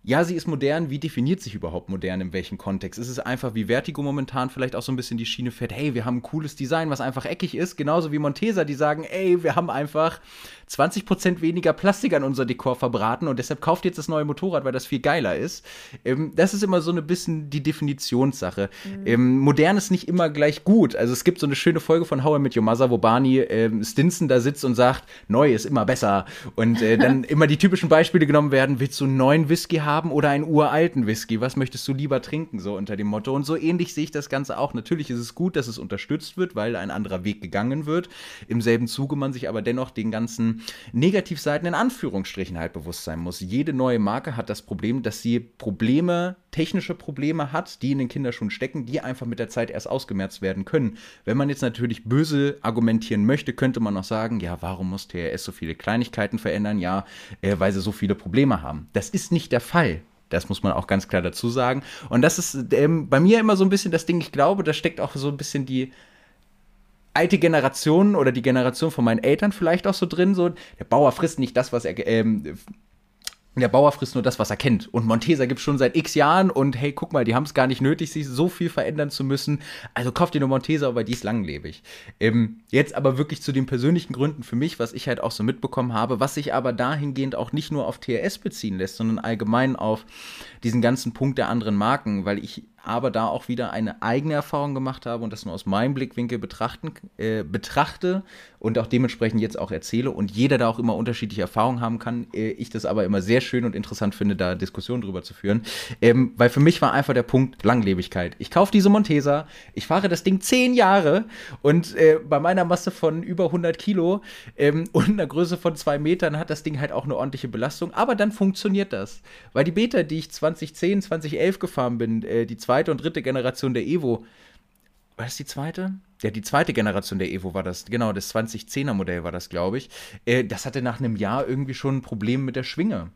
ja, sie ist modern. Wie definiert sich überhaupt modern in welchem Kontext? Ist es einfach wie Vertigo momentan vielleicht auch so ein bisschen die Schiene fährt, hey, wir haben ein cooles Design, was einfach eckig ist, genauso wie Montesa, die sagen, ey, wir haben einfach 20% weniger Plastik an unser Dekor verbraten und deshalb kauft jetzt das neue Motorrad, weil das viel geiler ist. Ähm, das ist immer so ein bisschen die Definitionssache. Mhm. Ähm, modern ist nicht immer gleich gut. Also es gibt so eine schöne Folge von How I Met Your Mother, wo Barney ähm, Stinson da sitzt und sagt, neu ist immer besser. Und äh, dann *laughs* immer die typischen Beispiele genommen werden, willst du einen neuen Whisky haben? Haben oder einen uralten Whisky? Was möchtest du lieber trinken? So unter dem Motto. Und so ähnlich sehe ich das Ganze auch. Natürlich ist es gut, dass es unterstützt wird, weil ein anderer Weg gegangen wird. Im selben Zuge man sich aber dennoch den ganzen Negativseiten in Anführungsstrichen halt bewusst sein muss. Jede neue Marke hat das Problem, dass sie Probleme, technische Probleme hat, die in den Kinderschuhen stecken, die einfach mit der Zeit erst ausgemerzt werden können. Wenn man jetzt natürlich böse argumentieren möchte, könnte man auch sagen, ja, warum muss TRS so viele Kleinigkeiten verändern? Ja, äh, weil sie so viele Probleme haben. Das ist nicht der Fall. Das muss man auch ganz klar dazu sagen. Und das ist ähm, bei mir immer so ein bisschen das Ding, ich glaube, da steckt auch so ein bisschen die alte Generation oder die Generation von meinen Eltern vielleicht auch so drin. So, der Bauer frisst nicht das, was er ähm, der Bauer frisst nur das, was er kennt. Und Montesa gibt es schon seit x Jahren und hey, guck mal, die haben es gar nicht nötig, sich so viel verändern zu müssen. Also kauft ihr nur Montesa, weil die ist langlebig. Ähm, jetzt aber wirklich zu den persönlichen Gründen für mich, was ich halt auch so mitbekommen habe, was sich aber dahingehend auch nicht nur auf TRS beziehen lässt, sondern allgemein auf diesen ganzen Punkt der anderen Marken, weil ich aber da auch wieder eine eigene Erfahrung gemacht habe und das nur aus meinem Blickwinkel betrachten, äh, betrachte und auch dementsprechend jetzt auch erzähle und jeder da auch immer unterschiedliche Erfahrungen haben kann. Äh, ich das aber immer sehr schön und interessant finde, da Diskussionen drüber zu führen. Ähm, weil für mich war einfach der Punkt Langlebigkeit. Ich kaufe diese Montesa, ich fahre das Ding zehn Jahre und äh, bei meiner Masse von über 100 Kilo ähm, und einer Größe von zwei Metern hat das Ding halt auch eine ordentliche Belastung, aber dann funktioniert das. Weil die Beta, die ich 2010, 2011 gefahren bin, äh, die zweite und dritte Generation der Evo, war das die zweite? Ja, die zweite Generation der Evo war das, genau, das 2010er Modell war das, glaube ich. Äh, das hatte nach einem Jahr irgendwie schon ein Problem mit der Schwinge.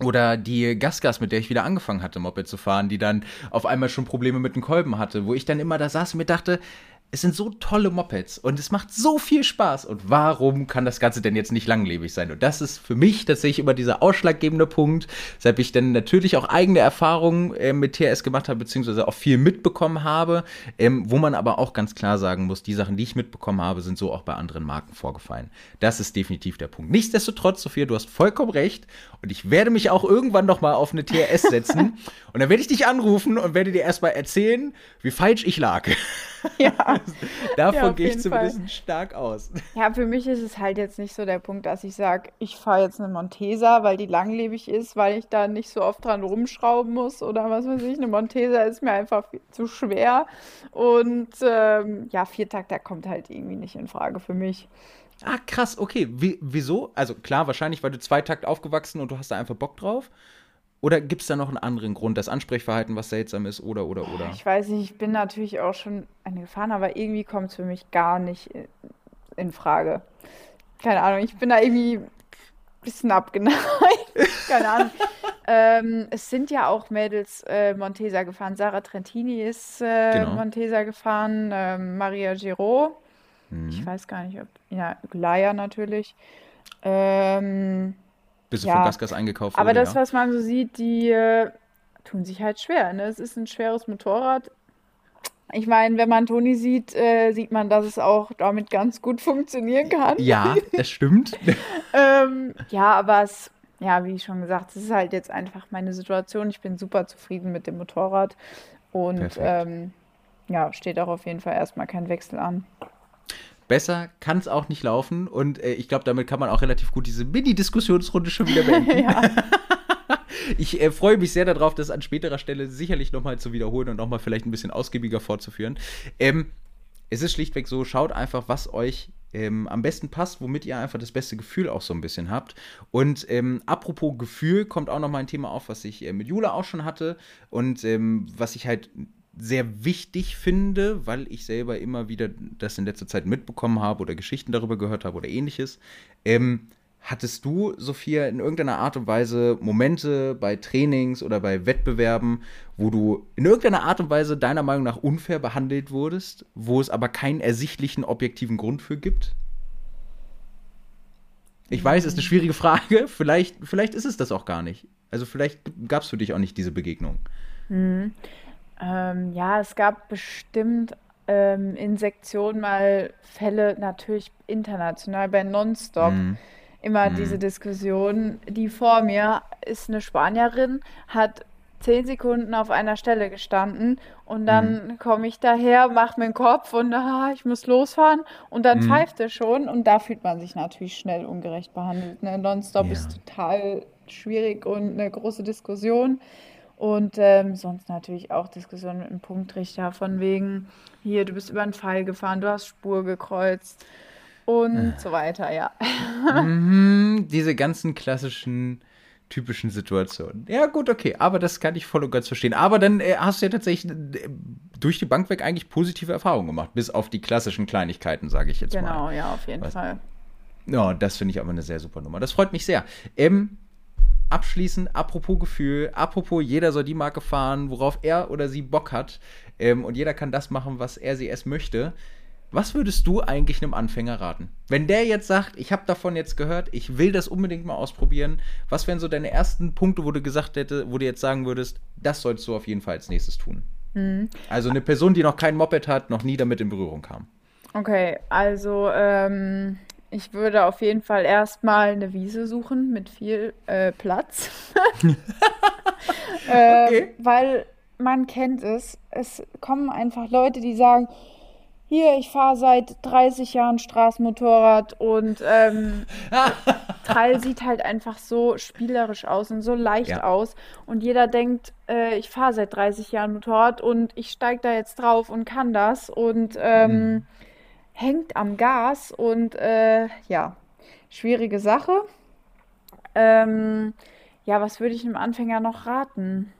Oder die Gasgas, mit der ich wieder angefangen hatte, Moped zu fahren, die dann auf einmal schon Probleme mit den Kolben hatte, wo ich dann immer da saß und mir dachte, es sind so tolle Mopeds und es macht so viel Spaß. Und warum kann das Ganze denn jetzt nicht langlebig sein? Und das ist für mich tatsächlich immer dieser ausschlaggebende Punkt, weshalb ich dann natürlich auch eigene Erfahrungen äh, mit TRS gemacht habe, beziehungsweise auch viel mitbekommen habe, ähm, wo man aber auch ganz klar sagen muss, die Sachen, die ich mitbekommen habe, sind so auch bei anderen Marken vorgefallen. Das ist definitiv der Punkt. Nichtsdestotrotz, Sophia, du hast vollkommen recht und ich werde mich auch irgendwann noch mal auf eine TRS setzen *laughs* und dann werde ich dich anrufen und werde dir erstmal erzählen, wie falsch ich lag. Ja. *laughs* *laughs* Davon ja, gehe ich zumindest Fall. stark aus. Ja, für mich ist es halt jetzt nicht so der Punkt, dass ich sage, ich fahre jetzt eine Montesa, weil die langlebig ist, weil ich da nicht so oft dran rumschrauben muss oder was weiß ich. Eine Montesa ist mir einfach zu schwer. Und ähm, ja, Viertakter kommt halt irgendwie nicht in Frage für mich. Ah, krass, okay. Wie, wieso? Also klar, wahrscheinlich, weil du Zweitakt aufgewachsen und du hast da einfach Bock drauf. Oder gibt es da noch einen anderen Grund, das Ansprechverhalten, was seltsam ist, oder, oder, oder? Ich weiß nicht, ich bin natürlich auch schon eine gefahren, aber irgendwie kommt es für mich gar nicht in Frage. Keine Ahnung, ich bin da irgendwie ein bisschen abgeneigt. *laughs* Keine Ahnung. ähm, es sind ja auch Mädels äh, Montesa gefahren. Sarah Trentini ist äh, genau. Montesa gefahren, äh, Maria Giraud. Mhm. Ich weiß gar nicht, ob. Ja, Glaya natürlich. Ähm, bist du ja. von Gasgas eingekauft Aber wurde, das, ja. was man so sieht, die äh, tun sich halt schwer. Ne? Es ist ein schweres Motorrad. Ich meine, wenn man Toni sieht, äh, sieht man, dass es auch damit ganz gut funktionieren kann. Ja, das stimmt. *laughs* *laughs* ähm, ja, aber es, ja, wie schon gesagt, es ist halt jetzt einfach meine Situation. Ich bin super zufrieden mit dem Motorrad und ähm, ja, steht auch auf jeden Fall erstmal kein Wechsel an. Besser kann es auch nicht laufen und äh, ich glaube, damit kann man auch relativ gut diese Mini-Diskussionsrunde schon wieder beenden. *laughs* ich äh, freue mich sehr darauf, das an späterer Stelle sicherlich nochmal zu wiederholen und nochmal vielleicht ein bisschen ausgiebiger fortzuführen. Ähm, es ist schlichtweg so, schaut einfach, was euch ähm, am besten passt, womit ihr einfach das beste Gefühl auch so ein bisschen habt. Und ähm, apropos Gefühl, kommt auch nochmal ein Thema auf, was ich äh, mit Jula auch schon hatte und ähm, was ich halt sehr wichtig finde, weil ich selber immer wieder das in letzter Zeit mitbekommen habe oder Geschichten darüber gehört habe oder ähnliches. Ähm, hattest du, Sophia, in irgendeiner Art und Weise Momente bei Trainings oder bei Wettbewerben, wo du in irgendeiner Art und Weise deiner Meinung nach unfair behandelt wurdest, wo es aber keinen ersichtlichen objektiven Grund für gibt? Ich weiß, ist eine schwierige Frage. *laughs* Vielleicht, vielleicht ist es das auch gar nicht. Also vielleicht gab es für dich auch nicht diese Begegnung. Mhm. Ähm, ja, es gab bestimmt ähm, in Sektionen mal Fälle, natürlich international bei Nonstop. Mm. Immer mm. diese Diskussion. Die vor mir ist eine Spanierin, hat zehn Sekunden auf einer Stelle gestanden und dann mm. komme ich daher, mache meinen Kopf und ah, ich muss losfahren und dann mm. pfeift er schon und da fühlt man sich natürlich schnell ungerecht behandelt. Ne? Nonstop ja. ist total schwierig und eine große Diskussion. Und ähm, sonst natürlich auch Diskussionen mit dem Punktrichter von wegen, hier, du bist über einen Pfeil gefahren, du hast Spur gekreuzt und äh. so weiter, ja. Mhm, *laughs* diese ganzen klassischen typischen Situationen. Ja, gut, okay, aber das kann ich voll und ganz verstehen. Aber dann äh, hast du ja tatsächlich äh, durch die Bank weg eigentlich positive Erfahrungen gemacht, bis auf die klassischen Kleinigkeiten, sage ich jetzt genau, mal. Genau, ja, auf jeden Was? Fall. Ja, das finde ich aber eine sehr super Nummer. Das freut mich sehr. Ähm, abschließend, apropos Gefühl, apropos jeder soll die Marke fahren, worauf er oder sie Bock hat ähm, und jeder kann das machen, was er sie es möchte. Was würdest du eigentlich einem Anfänger raten? Wenn der jetzt sagt, ich habe davon jetzt gehört, ich will das unbedingt mal ausprobieren, was wären so deine ersten Punkte, wo du gesagt hätte, wo du jetzt sagen würdest, das solltest du auf jeden Fall als nächstes tun? Mhm. Also eine Person, die noch kein Moped hat, noch nie damit in Berührung kam. Okay, also ähm, ich würde auf jeden Fall erstmal eine Wiese suchen mit viel äh, Platz. *laughs* äh, okay. Weil man kennt es. Es kommen einfach Leute, die sagen, hier, ich fahre seit 30 Jahren Straßenmotorrad und ähm, *laughs* Teil sieht halt einfach so spielerisch aus und so leicht ja. aus. Und jeder denkt, äh, ich fahre seit 30 Jahren Motorrad und ich steige da jetzt drauf und kann das. Und ähm, mhm hängt am Gas und äh, ja, schwierige Sache. Ähm, ja, was würde ich einem Anfänger noch raten?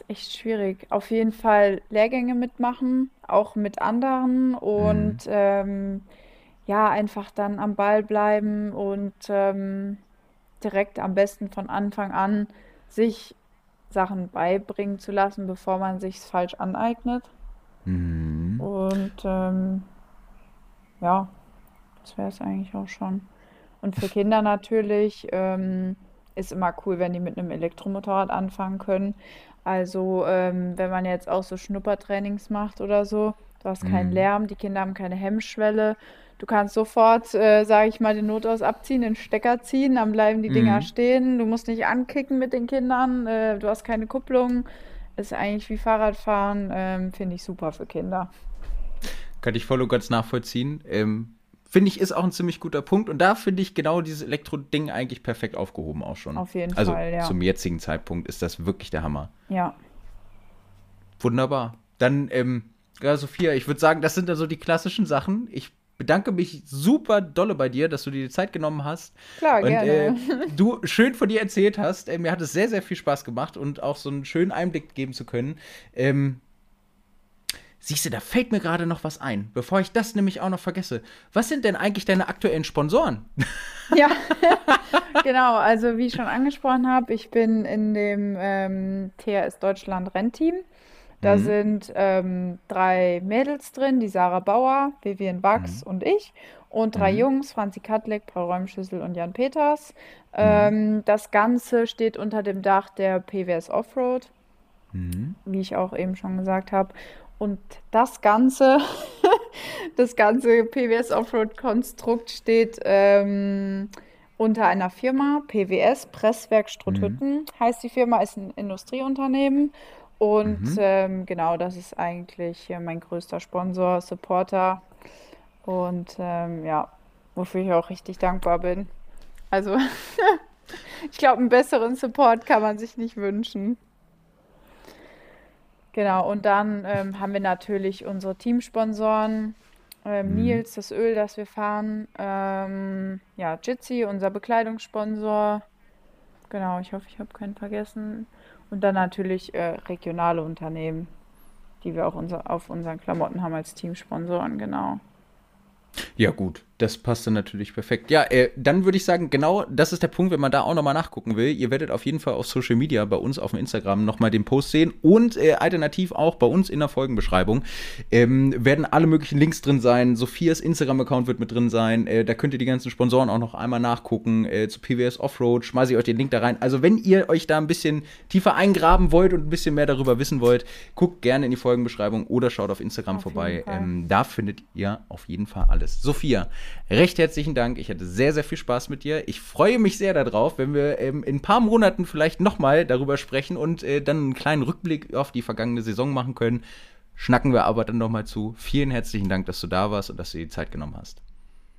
ist echt schwierig. Auf jeden Fall Lehrgänge mitmachen, auch mit anderen und mhm. ähm, ja, einfach dann am Ball bleiben und ähm, direkt am besten von Anfang an sich Sachen beibringen zu lassen, bevor man sich falsch aneignet. Mhm. Und ähm, ja, das wäre es eigentlich auch schon. Und für Kinder natürlich ähm, ist immer cool, wenn die mit einem Elektromotorrad anfangen können. Also ähm, wenn man jetzt auch so Schnuppertrainings macht oder so, du hast keinen mhm. Lärm, die Kinder haben keine Hemmschwelle. Du kannst sofort, äh, sage ich mal, den Notaus abziehen, den Stecker ziehen, dann bleiben die mhm. Dinger stehen. Du musst nicht ankicken mit den Kindern, äh, du hast keine Kupplung. Ist eigentlich wie Fahrradfahren, ähm, finde ich super für Kinder. Kann ich voll und ganz nachvollziehen. Ähm, finde ich, ist auch ein ziemlich guter Punkt. Und da finde ich genau dieses Elektro-Ding eigentlich perfekt aufgehoben auch schon. Auf jeden also, Fall, ja. Zum jetzigen Zeitpunkt ist das wirklich der Hammer. Ja. Wunderbar. Dann, ähm, ja, Sophia, ich würde sagen, das sind da so die klassischen Sachen. Ich bedanke mich super dolle bei dir, dass du dir die Zeit genommen hast. Klar, und, gerne. Äh, *laughs* du schön von dir erzählt hast. Äh, mir hat es sehr, sehr viel Spaß gemacht und auch so einen schönen Einblick geben zu können. Ähm, Siehst du, da fällt mir gerade noch was ein, bevor ich das nämlich auch noch vergesse. Was sind denn eigentlich deine aktuellen Sponsoren? *laughs* Ja, *laughs* genau. Also wie ich schon angesprochen habe, ich bin in dem ähm, THS Deutschland Rennteam. Da mhm. sind ähm, drei Mädels drin, die Sarah Bauer, Vivian Wachs mhm. und ich. Und drei mhm. Jungs, Franzi Katlek, Paul Räumschüssel und Jan Peters. Mhm. Ähm, das Ganze steht unter dem Dach der PWS Offroad, mhm. wie ich auch eben schon gesagt habe. Und das Ganze, *laughs* das ganze PWS Offroad-Konstrukt steht ähm, unter einer Firma, PWS, Presswerk Strutthütten mhm. heißt die Firma, ist ein Industrieunternehmen. Und mhm. ähm, genau, das ist eigentlich mein größter Sponsor, Supporter. Und ähm, ja, wofür ich auch richtig dankbar bin. Also, *laughs* ich glaube, einen besseren Support kann man sich nicht wünschen. Genau, und dann ähm, haben wir natürlich unsere Teamsponsoren. Ähm, mhm. Nils, das Öl, das wir fahren. Ähm, ja, Jitsi, unser Bekleidungssponsor. Genau, ich hoffe, ich habe keinen vergessen. Und dann natürlich äh, regionale Unternehmen, die wir auch unser, auf unseren Klamotten haben als Teamsponsoren, genau. Ja, gut. Das passt dann natürlich perfekt. Ja, äh, dann würde ich sagen, genau das ist der Punkt, wenn man da auch nochmal nachgucken will. Ihr werdet auf jeden Fall auf Social Media bei uns auf dem Instagram nochmal den Post sehen und äh, alternativ auch bei uns in der Folgenbeschreibung ähm, werden alle möglichen Links drin sein. Sophias Instagram-Account wird mit drin sein. Äh, da könnt ihr die ganzen Sponsoren auch noch einmal nachgucken. Äh, zu PWS Offroad schmeiße ich euch den Link da rein. Also, wenn ihr euch da ein bisschen tiefer eingraben wollt und ein bisschen mehr darüber wissen wollt, guckt gerne in die Folgenbeschreibung oder schaut auf Instagram auf vorbei. Ähm, da findet ihr auf jeden Fall alles. Sophia, recht herzlichen Dank. Ich hatte sehr, sehr viel Spaß mit dir. Ich freue mich sehr darauf, wenn wir ähm, in ein paar Monaten vielleicht nochmal darüber sprechen und äh, dann einen kleinen Rückblick auf die vergangene Saison machen können. Schnacken wir aber dann nochmal zu. Vielen herzlichen Dank, dass du da warst und dass du dir die Zeit genommen hast.